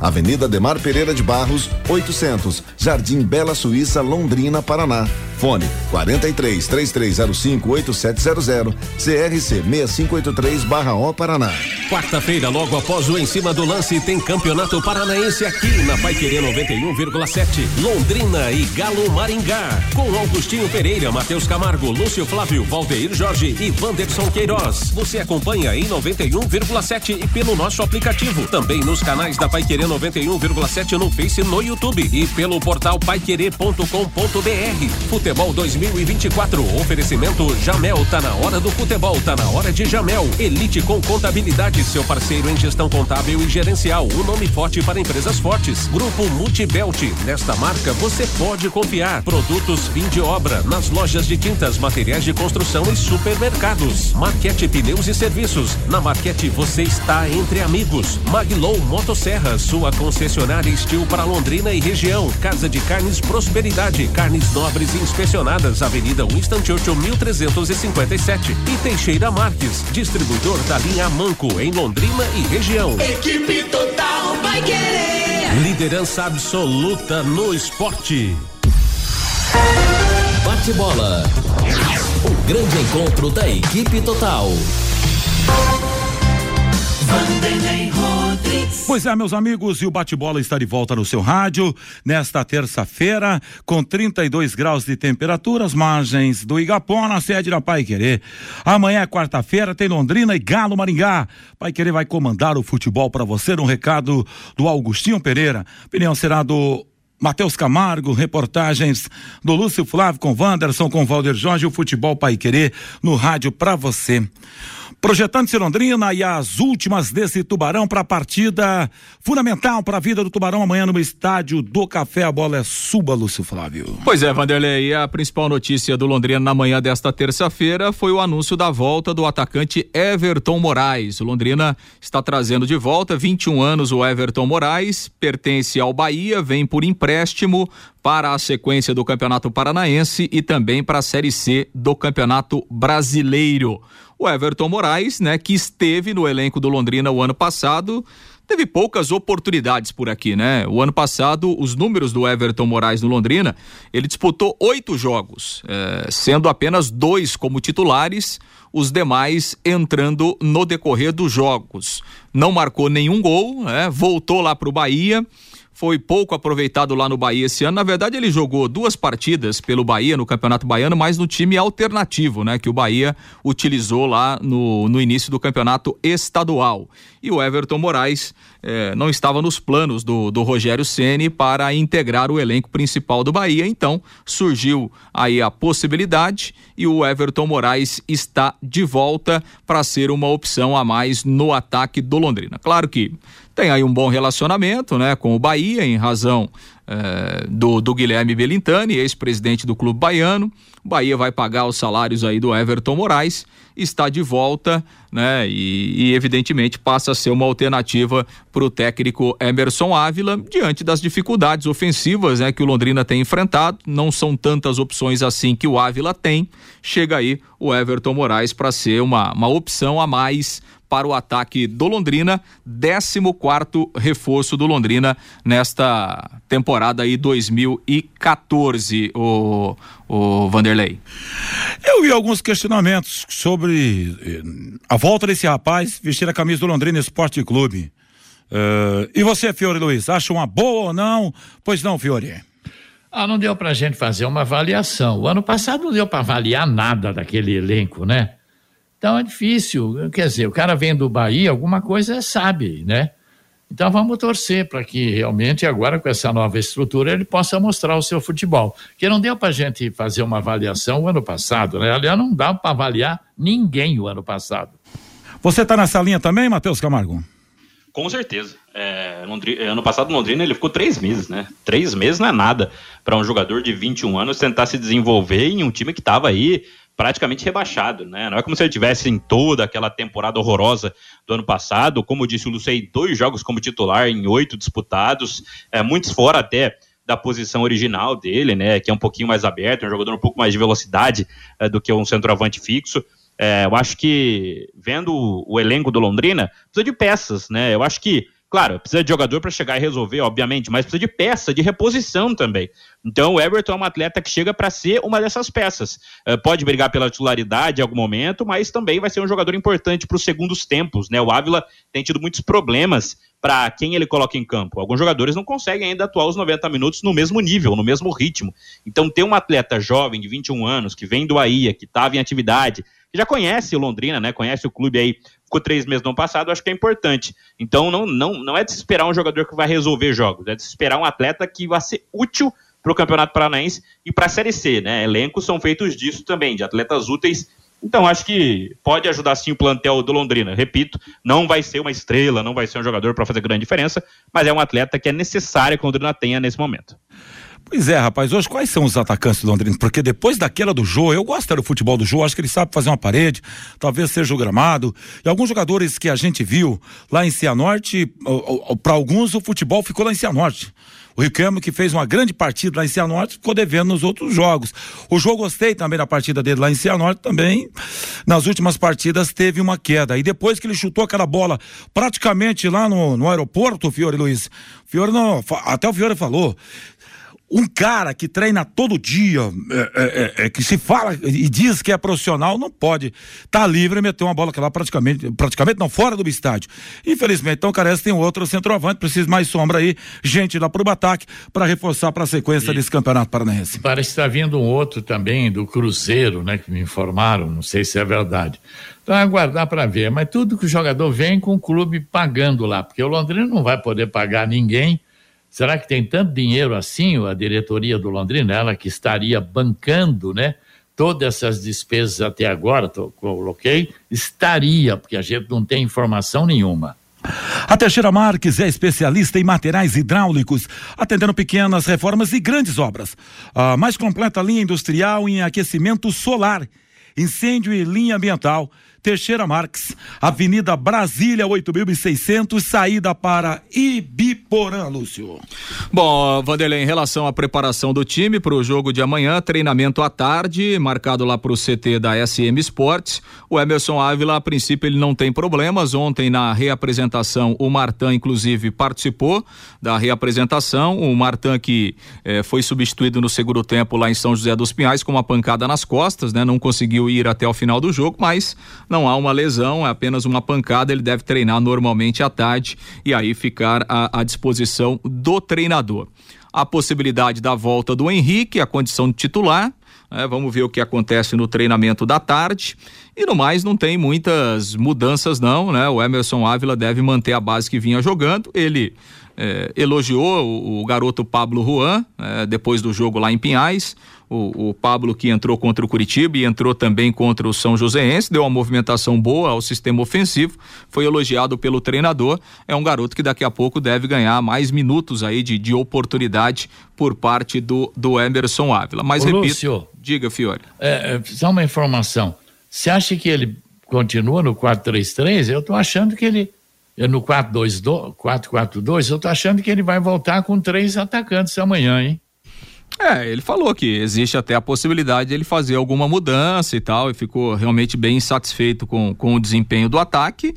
Avenida Demar Pereira de Barros, 800, Jardim Bela Suíça, Londrina, Paraná. Fone 43 3305 8700 CRC 6583/O Paraná. Quarta-feira, logo após o em cima do lance, tem Campeonato Paranaense aqui na Paiquerê 91,7. Londrina e Galo Maringá. Com Augustinho Pereira, Matheus Camargo, Lúcio Flávio, Valdeir Jorge e Wanderson Queiroz. Você acompanha em 91,7 e pelo nosso aplicativo. Também nos canais da Paiquerê 91,7 no Face no YouTube e pelo portal paiquerê.com.br. Futebol 2024. Oferecimento Jamel. Tá na hora do futebol. Tá na hora de Jamel. Elite com contabilidade. Seu parceiro em gestão contábil e gerencial. O nome forte para empresas fortes. Grupo Multibelt. Nesta marca você pode confiar. Produtos fim de obra. Nas lojas de tintas, materiais de construção e supermercados. Marquete Pneus e Serviços. Na Marquete você está entre amigos. Maglow Motosserra. Sua concessionária Estil para Londrina e região. Casa de Carnes Prosperidade. Carnes nobres e inspecionadas, Avenida Winston Churchill 1357 e Teixeira Marques, distribuidor da linha Manco em Londrina e região. Equipe total vai querer. Liderança absoluta no esporte. Bate bola. O grande encontro da equipe total. Pois é, meus amigos, e o bate-bola está de volta no seu rádio nesta terça-feira, com 32 graus de temperatura, as margens do Igapó, na sede da Pai Querer. Amanhã, quarta-feira, tem Londrina e Galo Maringá. Pai Querer vai comandar o futebol para você, um recado do Augustinho Pereira. Opinião será do Matheus Camargo, reportagens do Lúcio Flávio com Wanderson, com Valder Jorge, o futebol Pai Querer no rádio para você. Projetando Londrina e as últimas desse Tubarão para a partida fundamental para a vida do Tubarão amanhã no estádio do Café. A bola é suba, Lúcio Flávio. Pois é, Vanderlei, a principal notícia do Londrina na manhã desta terça-feira foi o anúncio da volta do atacante Everton Moraes. O Londrina está trazendo de volta 21 anos o Everton Moraes, pertence ao Bahia, vem por empréstimo para a sequência do Campeonato Paranaense e também para a Série C do Campeonato Brasileiro. O Everton Moraes, né, que esteve no elenco do Londrina o ano passado, teve poucas oportunidades por aqui, né? O ano passado, os números do Everton Moraes no Londrina, ele disputou oito jogos, eh, sendo apenas dois como titulares, os demais entrando no decorrer dos jogos. Não marcou nenhum gol, né? voltou lá para o Bahia foi pouco aproveitado lá no Bahia esse ano. Na verdade, ele jogou duas partidas pelo Bahia no Campeonato Baiano, mas no time alternativo, né? Que o Bahia utilizou lá no, no início do campeonato estadual. E o Everton Moraes eh, não estava nos planos do, do Rogério Ceni para integrar o elenco principal do Bahia. Então surgiu aí a possibilidade e o Everton Moraes está de volta para ser uma opção a mais no ataque do Londrina. Claro que tem aí um bom relacionamento né, com o Bahia, em razão eh, do, do Guilherme Belintani, ex-presidente do clube baiano. O Bahia vai pagar os salários aí do Everton Moraes, está de volta, né? E, e evidentemente passa a ser uma alternativa para o técnico Emerson Ávila diante das dificuldades ofensivas né, que o Londrina tem enfrentado. Não são tantas opções assim que o Ávila tem. Chega aí o Everton Moraes para ser uma, uma opção a mais para o ataque do Londrina, 14 reforço do Londrina nesta temporada aí 2014, o, o Vanderlei. Eu vi alguns questionamentos sobre eh, a volta desse rapaz vestir a camisa do Londrina Esporte Clube. Uh, e você, Fiore Luiz, acha uma boa ou não? Pois não, Fiore. Ah, não deu pra gente fazer uma avaliação. O ano passado não deu para avaliar nada daquele elenco, né? Então é difícil. Quer dizer, o cara vem do Bahia, alguma coisa sabe, né? Então vamos torcer para que realmente agora com essa nova estrutura ele possa mostrar o seu futebol. Que não deu para a gente fazer uma avaliação o ano passado, né? Aliás, não dá para avaliar ninguém o ano passado. Você está nessa linha também, Matheus Camargo? Com certeza. É, Londrina, ano passado Londrina ele ficou três meses, né? Três meses não é nada para um jogador de 21 anos tentar se desenvolver em um time que estava aí praticamente rebaixado, né? Não é como se ele tivesse em toda aquela temporada horrorosa do ano passado, como disse o Lucei, dois jogos como titular em oito disputados, é, muitos fora até da posição original dele, né? Que é um pouquinho mais aberto, um jogador um pouco mais de velocidade é, do que um centroavante fixo. É, eu acho que vendo o, elenco do Londrina precisa de peças, né? Eu acho que Claro, precisa de jogador para chegar e resolver, obviamente, mas precisa de peça, de reposição também. Então, o Everton é um atleta que chega para ser uma dessas peças. Uh, pode brigar pela titularidade em algum momento, mas também vai ser um jogador importante para os segundos tempos. Né? O Ávila tem tido muitos problemas para quem ele coloca em campo. Alguns jogadores não conseguem ainda atuar os 90 minutos no mesmo nível, no mesmo ritmo. Então, ter um atleta jovem de 21 anos, que vem do Bahia, que estava em atividade, que já conhece o Londrina, né? Conhece o clube aí, ficou três meses no ano passado, acho que é importante. Então não, não, não é de se esperar um jogador que vai resolver jogos, é de se esperar um atleta que vai ser útil para o Campeonato Paranaense e para a Série C, né? Elencos são feitos disso também, de atletas úteis. Então acho que pode ajudar sim o plantel do Londrina. Repito, não vai ser uma estrela, não vai ser um jogador para fazer grande diferença, mas é um atleta que é necessário que o Londrina tenha nesse momento. Pois é, rapaz, hoje quais são os atacantes do Londrina? Porque depois daquela do Jô, eu gosto do futebol do Jô, acho que ele sabe fazer uma parede, talvez seja o gramado. E alguns jogadores que a gente viu lá em Cianorte, para alguns o futebol ficou lá em Cianorte. O Riquelme, que fez uma grande partida lá em Cianorte, ficou devendo nos outros jogos. O jogo gostei também da partida dele lá em Cianorte, também nas últimas partidas teve uma queda. E depois que ele chutou aquela bola praticamente lá no, no aeroporto, Fiore Luiz, Fiore não, até o Fiore falou, um cara que treina todo dia, é, é, é, é, que se fala e diz que é profissional, não pode estar tá livre e meter uma bola que lá praticamente, praticamente não, fora do estádio. Infelizmente, então carece tem outro centroavante, precisa mais sombra aí, gente lá pro ataque para reforçar para a sequência e desse campeonato paranaense. Parece que está vindo um outro também do Cruzeiro, né, que me informaram, não sei se é verdade. Então é aguardar para ver, mas tudo que o jogador vem com o clube pagando lá, porque o Londrina não vai poder pagar ninguém Será que tem tanto dinheiro assim a diretoria do Londrina, ela que estaria bancando, né? Todas essas despesas até agora, tô, coloquei, estaria, porque a gente não tem informação nenhuma. A Teixeira Marques é especialista em materiais hidráulicos, atendendo pequenas reformas e grandes obras. A mais completa linha industrial em aquecimento solar, incêndio e linha ambiental Teixeira Marques, Avenida Brasília 8600, saída para Ibiporã, Lúcio. Bom, Vanderlei, em relação à preparação do time para o jogo de amanhã, treinamento à tarde, marcado lá para o CT da SM Sports. O Emerson Ávila, a princípio, ele não tem problemas. Ontem, na reapresentação, o Martan, inclusive, participou da reapresentação. O Martan que eh, foi substituído no segundo tempo lá em São José dos Pinhais com uma pancada nas costas, né? Não conseguiu ir até o final do jogo, mas não há uma lesão, é apenas uma pancada. Ele deve treinar normalmente à tarde e aí ficar à, à disposição do treinador. A possibilidade da volta do Henrique, a condição de titular. né? vamos ver o que acontece no treinamento da tarde. E no mais, não tem muitas mudanças, não, né? O Emerson Ávila deve manter a base que vinha jogando. Ele eh, elogiou o, o garoto Pablo Juan, eh, depois do jogo lá em Pinhais. O, o Pablo que entrou contra o Curitiba e entrou também contra o São Joséense, deu uma movimentação boa ao sistema ofensivo, foi elogiado pelo treinador. É um garoto que daqui a pouco deve ganhar mais minutos aí de, de oportunidade por parte do, do Emerson Ávila. Mas Ô, repito, Lúcio. diga, Fiore. É, é, só uma informação. Você acha que ele continua no 4-3-3? Eu tô achando que ele. é No 4-2-2, 4-4-2, eu tô achando que ele vai voltar com três atacantes amanhã, hein? É, ele falou que existe até a possibilidade de ele fazer alguma mudança e tal, e ficou realmente bem insatisfeito com, com o desempenho do ataque.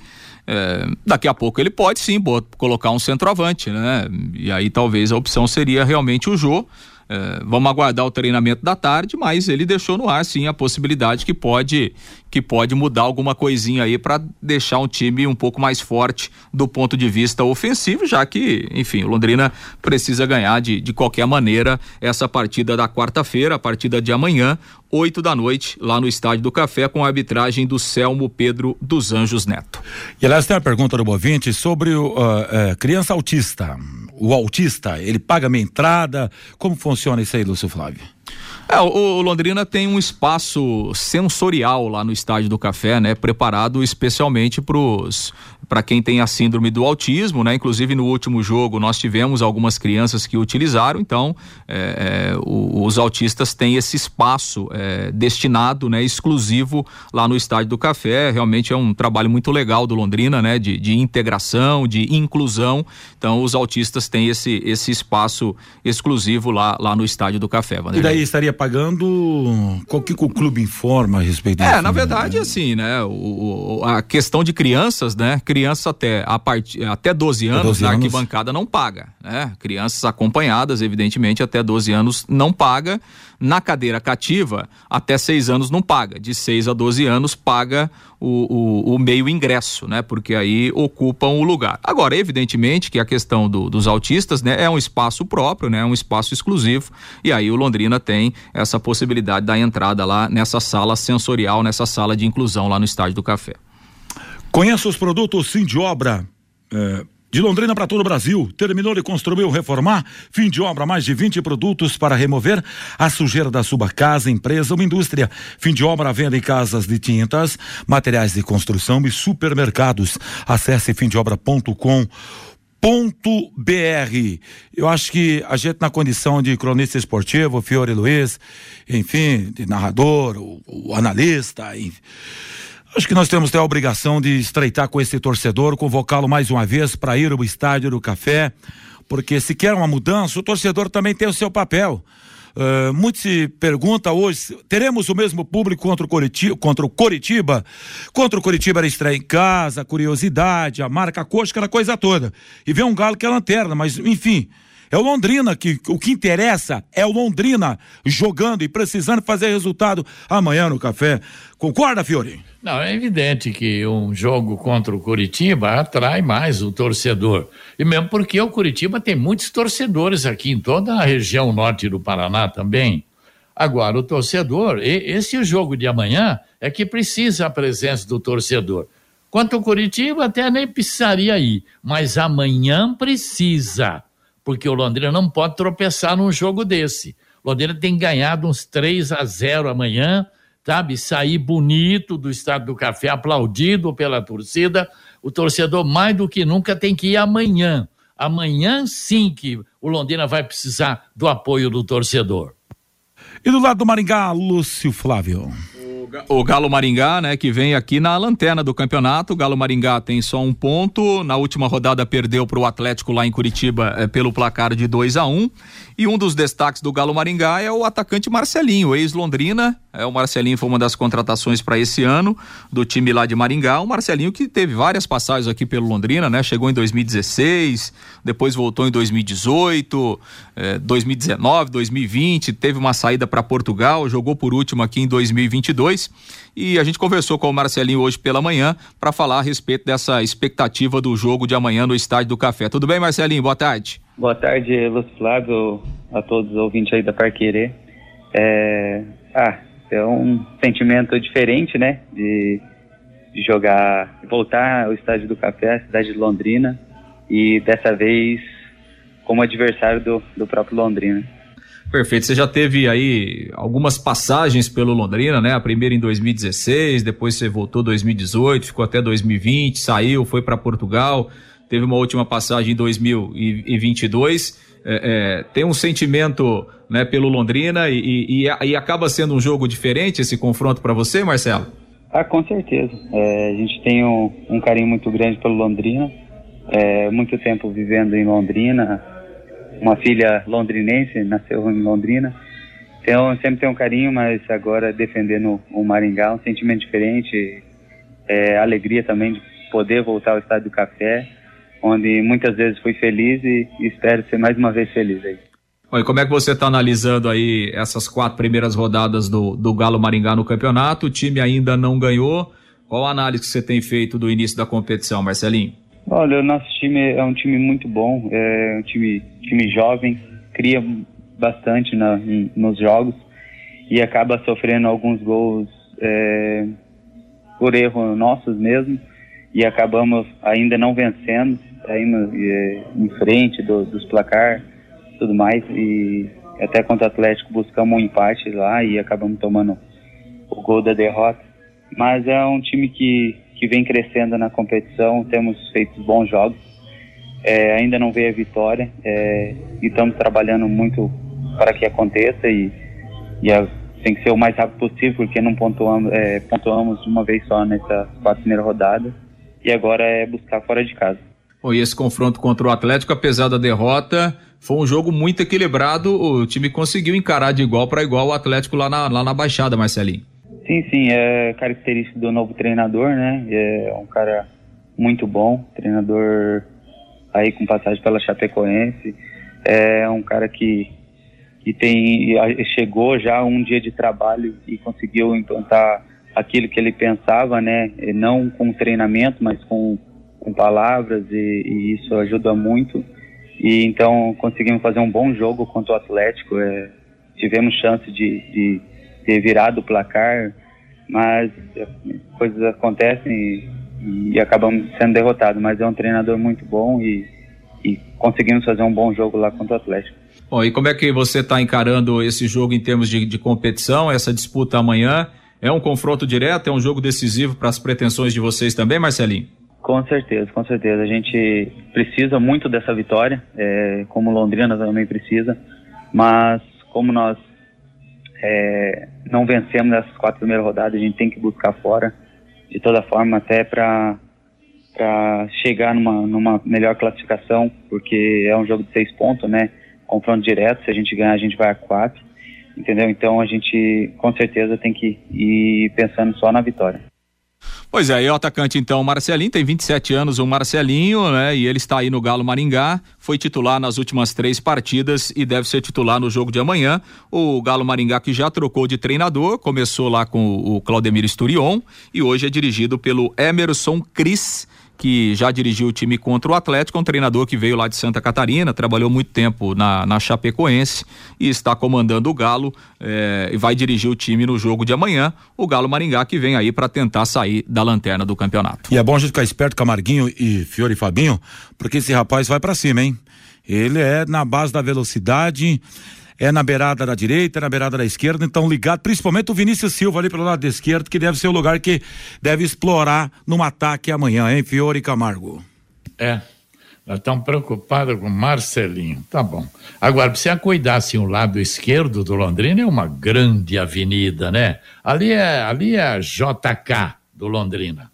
É, daqui a pouco ele pode sim colocar um centroavante, né? E aí talvez a opção seria realmente o Jô. É, vamos aguardar o treinamento da tarde, mas ele deixou no ar sim a possibilidade que pode que pode mudar alguma coisinha aí para deixar um time um pouco mais forte do ponto de vista ofensivo, já que, enfim, o Londrina precisa ganhar de, de qualquer maneira essa partida da quarta-feira, a partida de amanhã, oito da noite, lá no Estádio do Café, com a arbitragem do Selmo Pedro dos Anjos Neto. E aliás, tem uma pergunta do Bovinte sobre ah, eh, criança autista. O autista, ele paga minha entrada? Como funciona isso aí, Lúcio Flávio? É, o, Londrina tem um espaço sensorial lá no Estádio do Café, né? Preparado especialmente para quem tem a síndrome do autismo, né? Inclusive no último jogo nós tivemos algumas crianças que utilizaram, então é, é, o- os autistas têm esse espaço é, destinado, né? Exclusivo lá no Estádio do Café. Realmente é um trabalho muito legal do Londrina, né? De, de integração, de inclusão. Então os autistas têm esse esse espaço exclusivo lá lá no Estádio do Café. E Vanderlei. daí estaria pagando. Qual que o clube informa a respeito disso? É, na verdade, assim, né? O, o- a questão de crianças, né? Criança até, a part... até 12 anos 12 na anos. arquibancada não paga, né? Crianças acompanhadas, evidentemente, até 12 anos não paga. Na cadeira cativa, até 6 anos não paga. De 6 a 12 anos paga o, o, o meio ingresso, né? Porque aí ocupam o lugar. Agora, evidentemente que a questão do- dos autistas, né? É um espaço próprio, né? É um espaço exclusivo. E aí o Londrina tem essa possibilidade da entrada lá nessa sala sensorial, nessa sala de inclusão lá no Estádio do Café. Conheça os produtos Fim de Obra. eh, de Londrina para todo o Brasil. Terminou de construir ou reformar? Fim de obra, mais de 20 produtos para remover a sujeira da sua casa, empresa ou indústria. Fim de obra, venda em casas de tintas, materiais de construção e supermercados. Acesse fimdeobra.com ponto BR. Eu acho que a gente na condição de cronista esportivo, Fiore Luiz, enfim, de narrador, o, o analista, enfim, Acho que nós temos a obrigação de estreitar com esse torcedor, convocá-lo mais uma vez para ir ao estádio do Café, porque se quer uma mudança, o torcedor também tem o seu papel. Uh, muito se pergunta hoje, teremos o mesmo público contra o Coritiba? Contra o Coritiba? Contra o Coritiba era estreia em casa, curiosidade, a marca coxa, aquela coisa toda. E vem um galo que é lanterna, mas enfim, é o Londrina que o que interessa é o Londrina jogando e precisando fazer resultado amanhã no café. Concorda, Fiori? Não, é evidente que um jogo contra o Curitiba atrai mais o torcedor. E mesmo porque o Curitiba tem muitos torcedores aqui em toda a região norte do Paraná também. Agora, o torcedor, esse jogo de amanhã é que precisa a presença do torcedor. Quanto ao Curitiba, até nem precisaria ir, mas amanhã precisa, porque o Londrina não pode tropeçar num jogo desse. O Londrina tem ganhado uns 3 a 0 amanhã, sabe? Sair bonito do Estado do Café, aplaudido pela torcida. O torcedor, mais do que nunca, tem que ir amanhã. Amanhã sim que o Londrina vai precisar do apoio do torcedor. E do lado do Maringá, Lúcio Flávio. O Galo Maringá, né, que vem aqui na lanterna do campeonato. O Galo Maringá tem só um ponto. Na última rodada perdeu para o Atlético lá em Curitiba é, pelo placar de 2 a 1 um. E um dos destaques do Galo Maringá é o atacante Marcelinho, ex-Londrina. É, o Marcelinho foi uma das contratações para esse ano do time lá de Maringá. O Marcelinho que teve várias passagens aqui pelo Londrina, né? Chegou em 2016, depois voltou em 2018, eh, 2019, 2020, teve uma saída para Portugal, jogou por último aqui em 2022. E a gente conversou com o Marcelinho hoje pela manhã para falar a respeito dessa expectativa do jogo de amanhã no Estádio do Café. Tudo bem, Marcelinho? Boa tarde. Boa tarde, Lúcio Flávio, a todos os ouvintes aí da Parquerê. É... Ah, é um sentimento diferente, né? De, de jogar, voltar ao Estádio do Café, cidade de Londrina, e dessa vez como adversário do, do próprio Londrina. Perfeito. Você já teve aí algumas passagens pelo Londrina, né? A primeira em 2016, depois você voltou 2018, ficou até 2020, saiu, foi para Portugal, teve uma última passagem em 2022. É, é, tem um sentimento né, pelo Londrina e, e, e, acaba sendo um jogo diferente esse confronto para você, Marcelo? Ah, com certeza. É, a gente tem um, um, carinho muito grande pelo Londrina. É, muito tempo vivendo em Londrina. Uma filha londrinense, nasceu em Londrina. Então, sempre tem um carinho, mas agora defendendo o Maringá, um sentimento diferente. É, alegria também de poder voltar ao Estádio do Café onde muitas vezes fui feliz e, espero ser mais uma vez feliz aí. Oi, como é que você está analisando aí essas quatro primeiras rodadas do, do Galo Maringá no campeonato? O time ainda não ganhou. Qual a análise que você tem feito do início da competição, Marcelinho? Olha, o nosso time é um time muito bom, é um time, time jovem, cria bastante na, nos jogos e acaba sofrendo alguns gols é, por erro nossos mesmo e acabamos ainda não vencendo saímos é, em frente do, dos placar, tudo mais, e até contra o Atlético buscamos um empate lá e acabamos tomando o gol da derrota. Mas é um time que, que vem crescendo na competição, temos feito bons jogos, é, ainda não veio a vitória é, e estamos trabalhando muito para que aconteça e, e tem que ser o mais rápido possível porque não pontuamos, é, pontuamos uma vez só nessa quatro primeira rodada e agora é buscar fora de casa. Bom, e esse confronto contra o Atlético, apesar da derrota, foi um jogo muito equilibrado. O time conseguiu encarar de igual para igual o Atlético lá na, lá na Baixada, Marcelinho. Sim, sim, é característica do novo treinador, né? É um cara muito bom, treinador aí com passagem pela Chapecoense. É um cara que, que tem chegou já um dia de trabalho e conseguiu implantar aquilo que ele pensava, né? Não com treinamento, mas com com palavras e, e, isso ajuda muito. E então conseguimos fazer um bom jogo contra o Atlético. É, tivemos chance de, de ter virado o placar, mas coisas acontecem e, e acabamos sendo derrotados. Mas é um treinador muito bom e, e conseguimos fazer um bom jogo lá contra o Atlético. Bom, e como é que você está encarando esse jogo em termos de, de competição, essa disputa amanhã? É um confronto direto, é um jogo decisivo para as pretensões de vocês também, Marcelinho? Com certeza, com certeza. A gente precisa muito dessa vitória, é, como Londrina também precisa, mas como nós é, não vencemos nessas quatro primeiras rodadas, a gente tem que buscar fora de toda forma, até para chegar numa, numa melhor classificação, porque é um jogo de seis pontos, né? Confronto direto, se a gente ganhar, a gente vai a quatro, entendeu? Então a gente com certeza tem que ir pensando só na vitória. Pois é, e o atacante então, Marcelinho, tem 27 anos, o Marcelinho, né? E ele está aí no Galo Maringá, foi titular nas últimas três partidas e deve ser titular no jogo de amanhã. O Galo Maringá que já trocou de treinador, começou lá com o Claudemir Sturion e hoje é dirigido pelo Emerson Cris que já dirigiu o time contra o Atlético, um treinador que veio lá de Santa Catarina, trabalhou muito tempo na, na Chapecoense e está comandando o Galo eh, e vai dirigir o time no jogo de amanhã. O Galo Maringá que vem aí para tentar sair da lanterna do campeonato. E é bom a gente ficar esperto, Camarguinho e Fiore e Fabinho, porque esse rapaz vai para cima, hein? Ele é na base da velocidade é na beirada da direita, é na beirada da esquerda, então ligado, principalmente o Vinícius Silva ali pelo lado da esquerda, que deve ser o lugar que deve explorar num ataque amanhã, hein, Fiore Camargo? É. Nós estamos preocupados com Marcelinho. Tá bom. Agora, precisa cuidar assim, o lado esquerdo do Londrina é uma grande avenida, né? Ali é, ali é a JK do Londrina.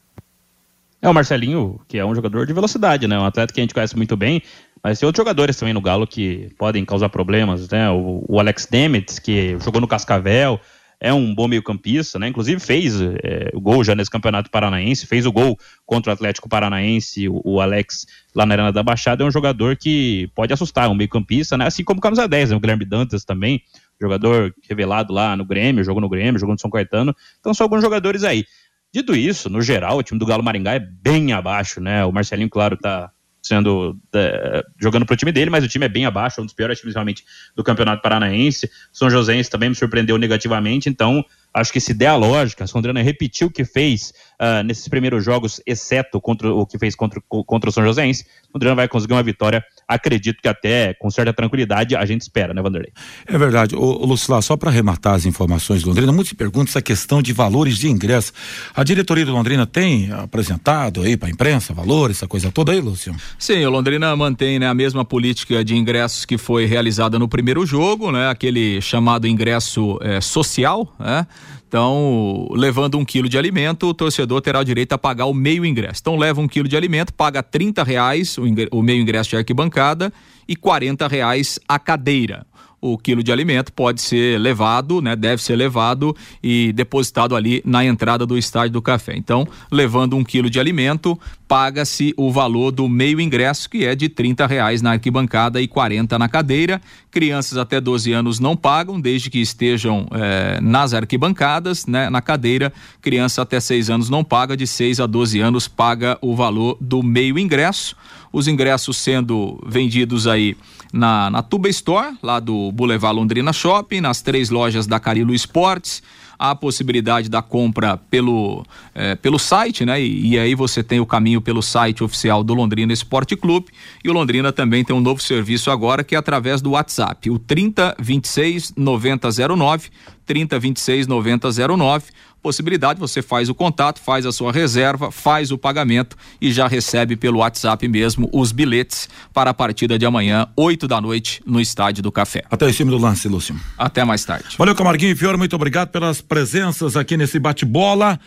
É o Marcelinho, que é um jogador de velocidade, né? Um atleta que a gente conhece muito bem, mas tem outros jogadores também no Galo que podem causar problemas, né? O, o Alex Demetz, que jogou no Cascavel, é um bom meio-campista, né? Inclusive fez é, o gol já nesse campeonato paranaense, fez o gol contra o Atlético Paranaense, o, o Alex lá na Arena da Baixada, é um jogador que pode assustar, um meio-campista, né? Assim como o camisa 10, né? o Guilherme Dantas também, jogador revelado lá no Grêmio, jogou no Grêmio, jogou no São Caetano. Então são alguns jogadores aí. Dito isso, no geral, o time do Galo Maringá é bem abaixo, né? O Marcelinho, claro, tá sendo é, jogando pro time dele, mas o time é bem abaixo, um dos piores times realmente do Campeonato Paranaense. São Joséense também me surpreendeu negativamente, então acho que se der a lógica, a Sondrina repetiu o que fez uh, nesses primeiros jogos, exceto contra o que fez contra, contra o São Joséense, Sondrina vai conseguir uma vitória, acredito que até com certa tranquilidade a gente espera, né, Vanderlei? É verdade. O, Lucila, só para arrematar as informações de Londrina, muitos perguntam essa questão de valores de ingresso. A diretoria do Londrina tem apresentado aí para a imprensa valores, essa coisa toda aí, Lúcio? Sim, o Londrina mantém né, a mesma política de ingressos que foi realizada no primeiro jogo, né, aquele chamado ingresso é, social, né? Então, levando um quilo de alimento, o torcedor terá o direito a pagar o meio ingresso. Então, leva um quilo de alimento, paga 30 reais o, o meio ingresso de arquibancada e 40 reais a cadeira o quilo de alimento pode ser levado, né, deve ser levado e depositado ali na entrada do estádio do café. Então, levando um quilo de alimento, paga-se o valor do meio ingresso, que é de 30 reais na arquibancada e 40 na cadeira. Crianças até 12 anos não pagam, desde que estejam eh, nas arquibancadas, né, na cadeira. Criança até 6 anos não paga, de 6 a 12 anos paga o valor do meio ingresso. Os ingressos sendo vendidos aí na, na Tuba Store, lá do Boulevard Londrina Shopping, nas três lojas da Carilo Esportes. Há a possibilidade da compra pelo, é, pelo site, né? E, e, aí você tem o caminho pelo site oficial do Londrina Esporte Clube. E o Londrina também tem um novo serviço agora que é através do WhatsApp, o 3026 9009. 3026 9009 possibilidade, você faz o contato, faz a sua reserva, faz o pagamento e já recebe pelo WhatsApp mesmo os bilhetes para a partida de amanhã, 8 da noite, no Estádio do Café. Até em cima do lance, Lúcio. Até mais tarde. Valeu, Camarguinho e Fiore, muito obrigado pelas presenças aqui nesse bate-bola.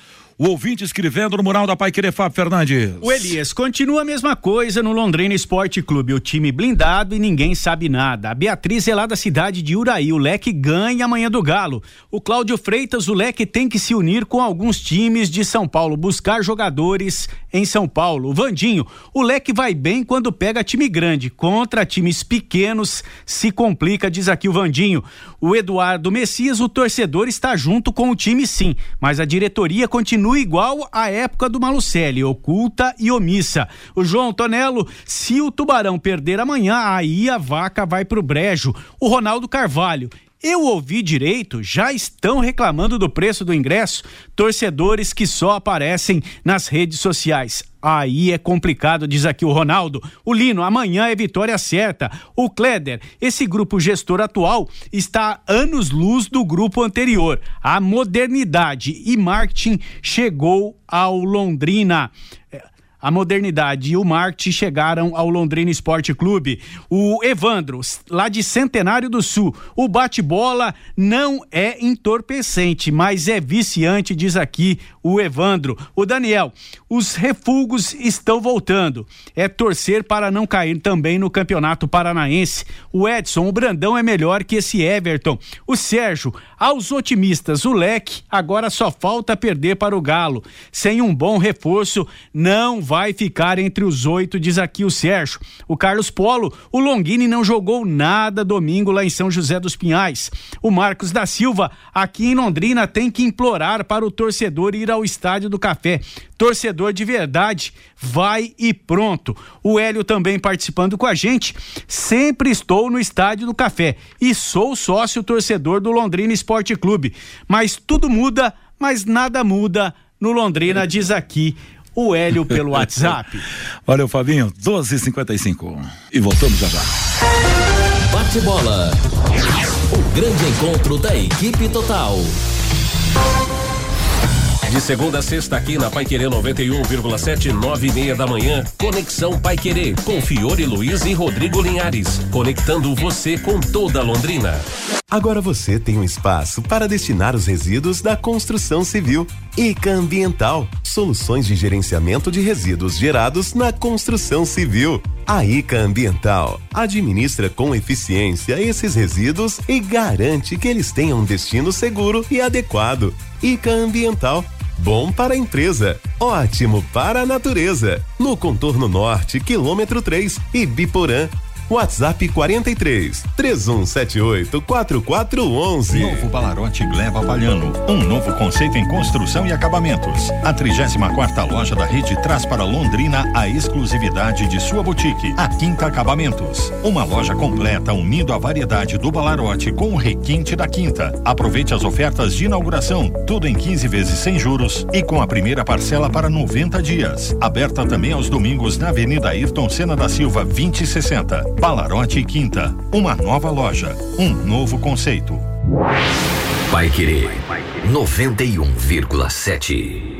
O ouvinte escrevendo no mural da Pai Querer Fábio Fernandes. O Elias, continua a mesma coisa no Londrina Esporte Clube. O time blindado e ninguém sabe nada. A Beatriz é lá da cidade de Uraí. O Leque ganha amanhã do Galo. O Cláudio Freitas, o Leque tem que se unir com alguns times de São Paulo, buscar jogadores em São Paulo. O Vandinho, o Leque vai bem quando pega time grande. Contra times pequenos se complica, diz aqui o Vandinho. O Eduardo Messias, o torcedor está junto com o time sim, mas a diretoria continua continua igual à época do Malucelli, oculta e omissa. O João Tonelo, se o Tubarão perder amanhã, aí a vaca vai pro brejo. O Ronaldo Carvalho, eu ouvi direito, já estão reclamando do preço do ingresso, torcedores que só aparecem nas redes sociais. Aí é complicado, diz aqui o Ronaldo. O Lino, amanhã é vitória certa. O Kleder, esse grupo gestor atual está anos-luz do grupo anterior. A modernidade e marketing chegou ao Londrina a modernidade e o marketing chegaram ao Londrina Esporte Clube. O Evandro, lá de Centenário do Sul, o bate-bola não é entorpecente, mas é viciante, diz aqui o Evandro. O Daniel, os refugos estão voltando. É torcer para não cair também no Campeonato Paranaense. O Edson, o Brandão é melhor que esse Everton. O Sérgio, aos otimistas, o leque agora só falta perder para o Galo. Sem um bom reforço, não vai ficar entre os oito, diz aqui o Sérgio. O Carlos Polo, o Longini não jogou nada domingo lá em São José dos Pinhais. O Marcos da Silva, aqui em Londrina, tem que implorar para o torcedor ir ao Estádio do Café. Torcedor de verdade, vai e pronto. O Hélio também participando com a gente. Sempre estou no Estádio do Café e sou sócio torcedor do Londrina Esporte Clube. Mas tudo muda, mas nada muda no Londrina, diz aqui o Hélio pelo WhatsApp. <laughs> Valeu, Fabinho. 12:55 e voltamos já já. Bate bola. O grande encontro da equipe total. De Segunda a sexta aqui na Pai Querer 91,7, nove e meia da manhã. Conexão Pai Querer com Fiore Luiz e Rodrigo Linhares. Conectando você com toda Londrina. Agora você tem um espaço para destinar os resíduos da construção civil. ICA Ambiental, soluções de gerenciamento de resíduos gerados na construção civil. A ICA Ambiental administra com eficiência esses resíduos e garante que eles tenham um destino seguro e adequado. ICA Ambiental Bom para a empresa, ótimo para a natureza. No contorno norte, quilômetro 3, Ibiporã. WhatsApp 43 3178 4411. Novo Balarote Gleba Palhano. Um novo conceito em construção e acabamentos. A 34 quarta loja da rede traz para Londrina a exclusividade de sua boutique, a Quinta Acabamentos. Uma loja completa unindo a variedade do Balarote com o requinte da Quinta. Aproveite as ofertas de inauguração, tudo em 15 vezes sem juros e com a primeira parcela para 90 dias. Aberta também aos domingos na Avenida Ayrton Senna da Silva 2060. Balarote Quinta, uma nova loja, um novo conceito. Vai querer 91,7.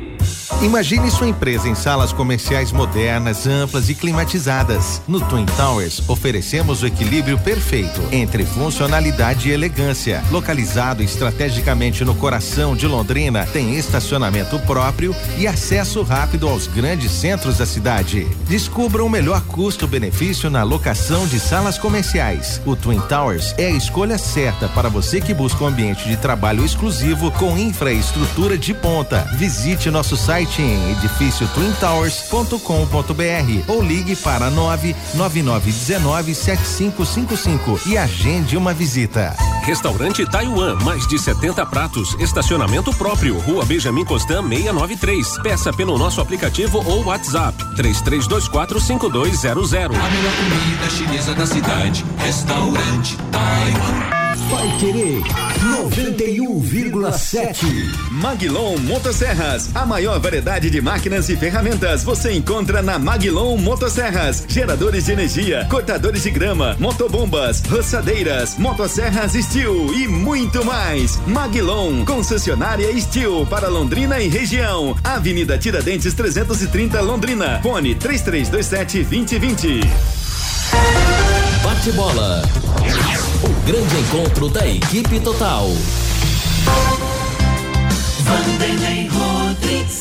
Imagine sua empresa em salas comerciais modernas, amplas e climatizadas. No Twin Towers, oferecemos o equilíbrio perfeito entre funcionalidade e elegância. Localizado estrategicamente no coração de Londrina, tem estacionamento próprio e acesso rápido aos grandes centros da cidade. Descubra o melhor custo-benefício na locação de salas comerciais. O Twin Towers é a escolha certa para você que busca um ambiente de trabalho exclusivo com infraestrutura de ponta. Visite nosso site em edifício twintowers.com.br ou ligue para 99919 7555 e agende uma visita. Restaurante Taiwan, mais de 70 pratos, estacionamento próprio, Rua Benjamin Constant 693. Peça pelo nosso aplicativo ou WhatsApp 3324 5200. A melhor comida chinesa da cidade, restaurante Taiwan. Vai querer 91,7. Maguilon Motosserras, a maior variedade de máquinas e ferramentas você encontra na Maguilon Motosserras. Geradores de energia, cortadores de grama, motobombas, roçadeiras, motosserras Steel e muito mais. Maguilon, concessionária Steel para Londrina e região. Avenida Tiradentes 330 Londrina. Fone 3327 2020. Bate bola. Grande encontro da equipe total.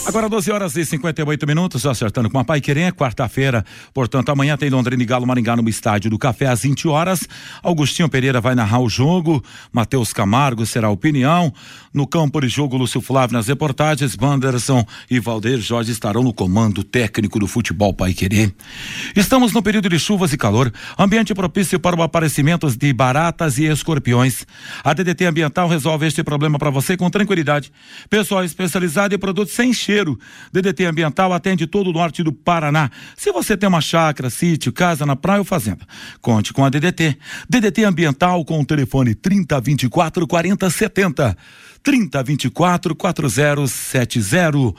Agora 12 horas e 58 minutos, acertando com a Pai Querer, quarta-feira. Portanto, amanhã tem Londrina e Galo Maringá no estádio do Café às 20 horas. Augustinho Pereira vai narrar o jogo. Matheus Camargo será a opinião. No campo de jogo, Lúcio Flávio nas reportagens. Wanderson e Valdeir Jorge estarão no comando técnico do futebol Pai Querer. Estamos no período de chuvas e calor, ambiente propício para o aparecimento de baratas e escorpiões. A DDT Ambiental resolve este problema para você com tranquilidade. Pessoal especializado em produtos sem cheiro. DDT Ambiental atende todo o norte do Paraná. Se você tem uma chácara, sítio, casa na praia ou fazenda, conte com a DDT. DDT Ambiental com o telefone 3024 4070. 3024 4070.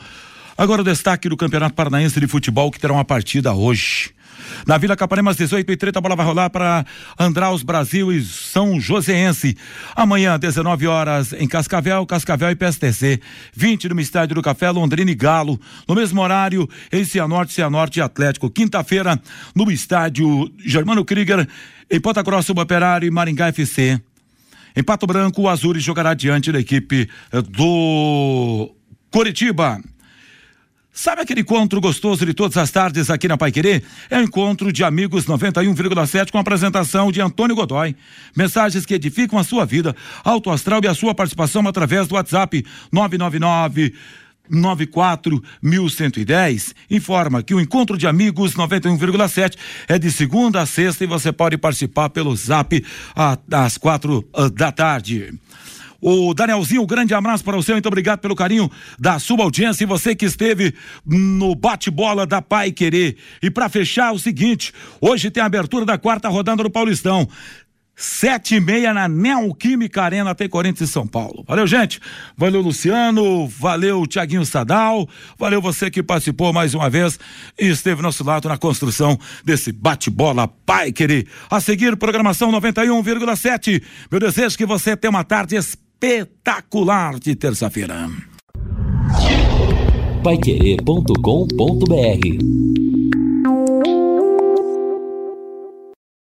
Agora o destaque do Campeonato Paranaense de Futebol que terá uma partida hoje. Na Vila Capanema, às 18 e 30 a bola vai rolar para Andraus Brasil e São Joséense. Amanhã, 19 horas, em Cascavel, Cascavel e PSTC. 20 no Estádio do Café, Londrina e Galo. No mesmo horário, em Cianorte, Cianorte e Atlético. Quinta-feira, no Estádio Germano Krieger, em Ponta Grossa, Operário e Maringá FC. Em Pato Branco, o Azures jogará diante da equipe eh, do Coritiba. Sabe aquele encontro gostoso de todas as tardes aqui na Pai Querer? É o encontro de amigos 91,7 com a apresentação de Antônio Godoy. Mensagens que edificam a sua vida, alto astral e a sua participação através do WhatsApp 999 94110 informa que o encontro de amigos 91,7 é de segunda a sexta e você pode participar pelo zap às quatro uh, da tarde. O Danielzinho, um grande abraço para você, muito obrigado pelo carinho da sua audiência e você que esteve no bate-bola da Pai Querer. E para fechar, o seguinte: hoje tem a abertura da quarta rodada do Paulistão. Sete e meia na Neoquímica Arena, tem Corinthians e São Paulo. Valeu, gente. Valeu, Luciano. Valeu, Tiaguinho Sadal. Valeu você que participou mais uma vez e esteve nosso lado na construção desse bate-bola Pai Querer. A seguir, programação 91,7. Meu desejo é que você tenha uma tarde espetacular de terça-feira. paiquerê.com.br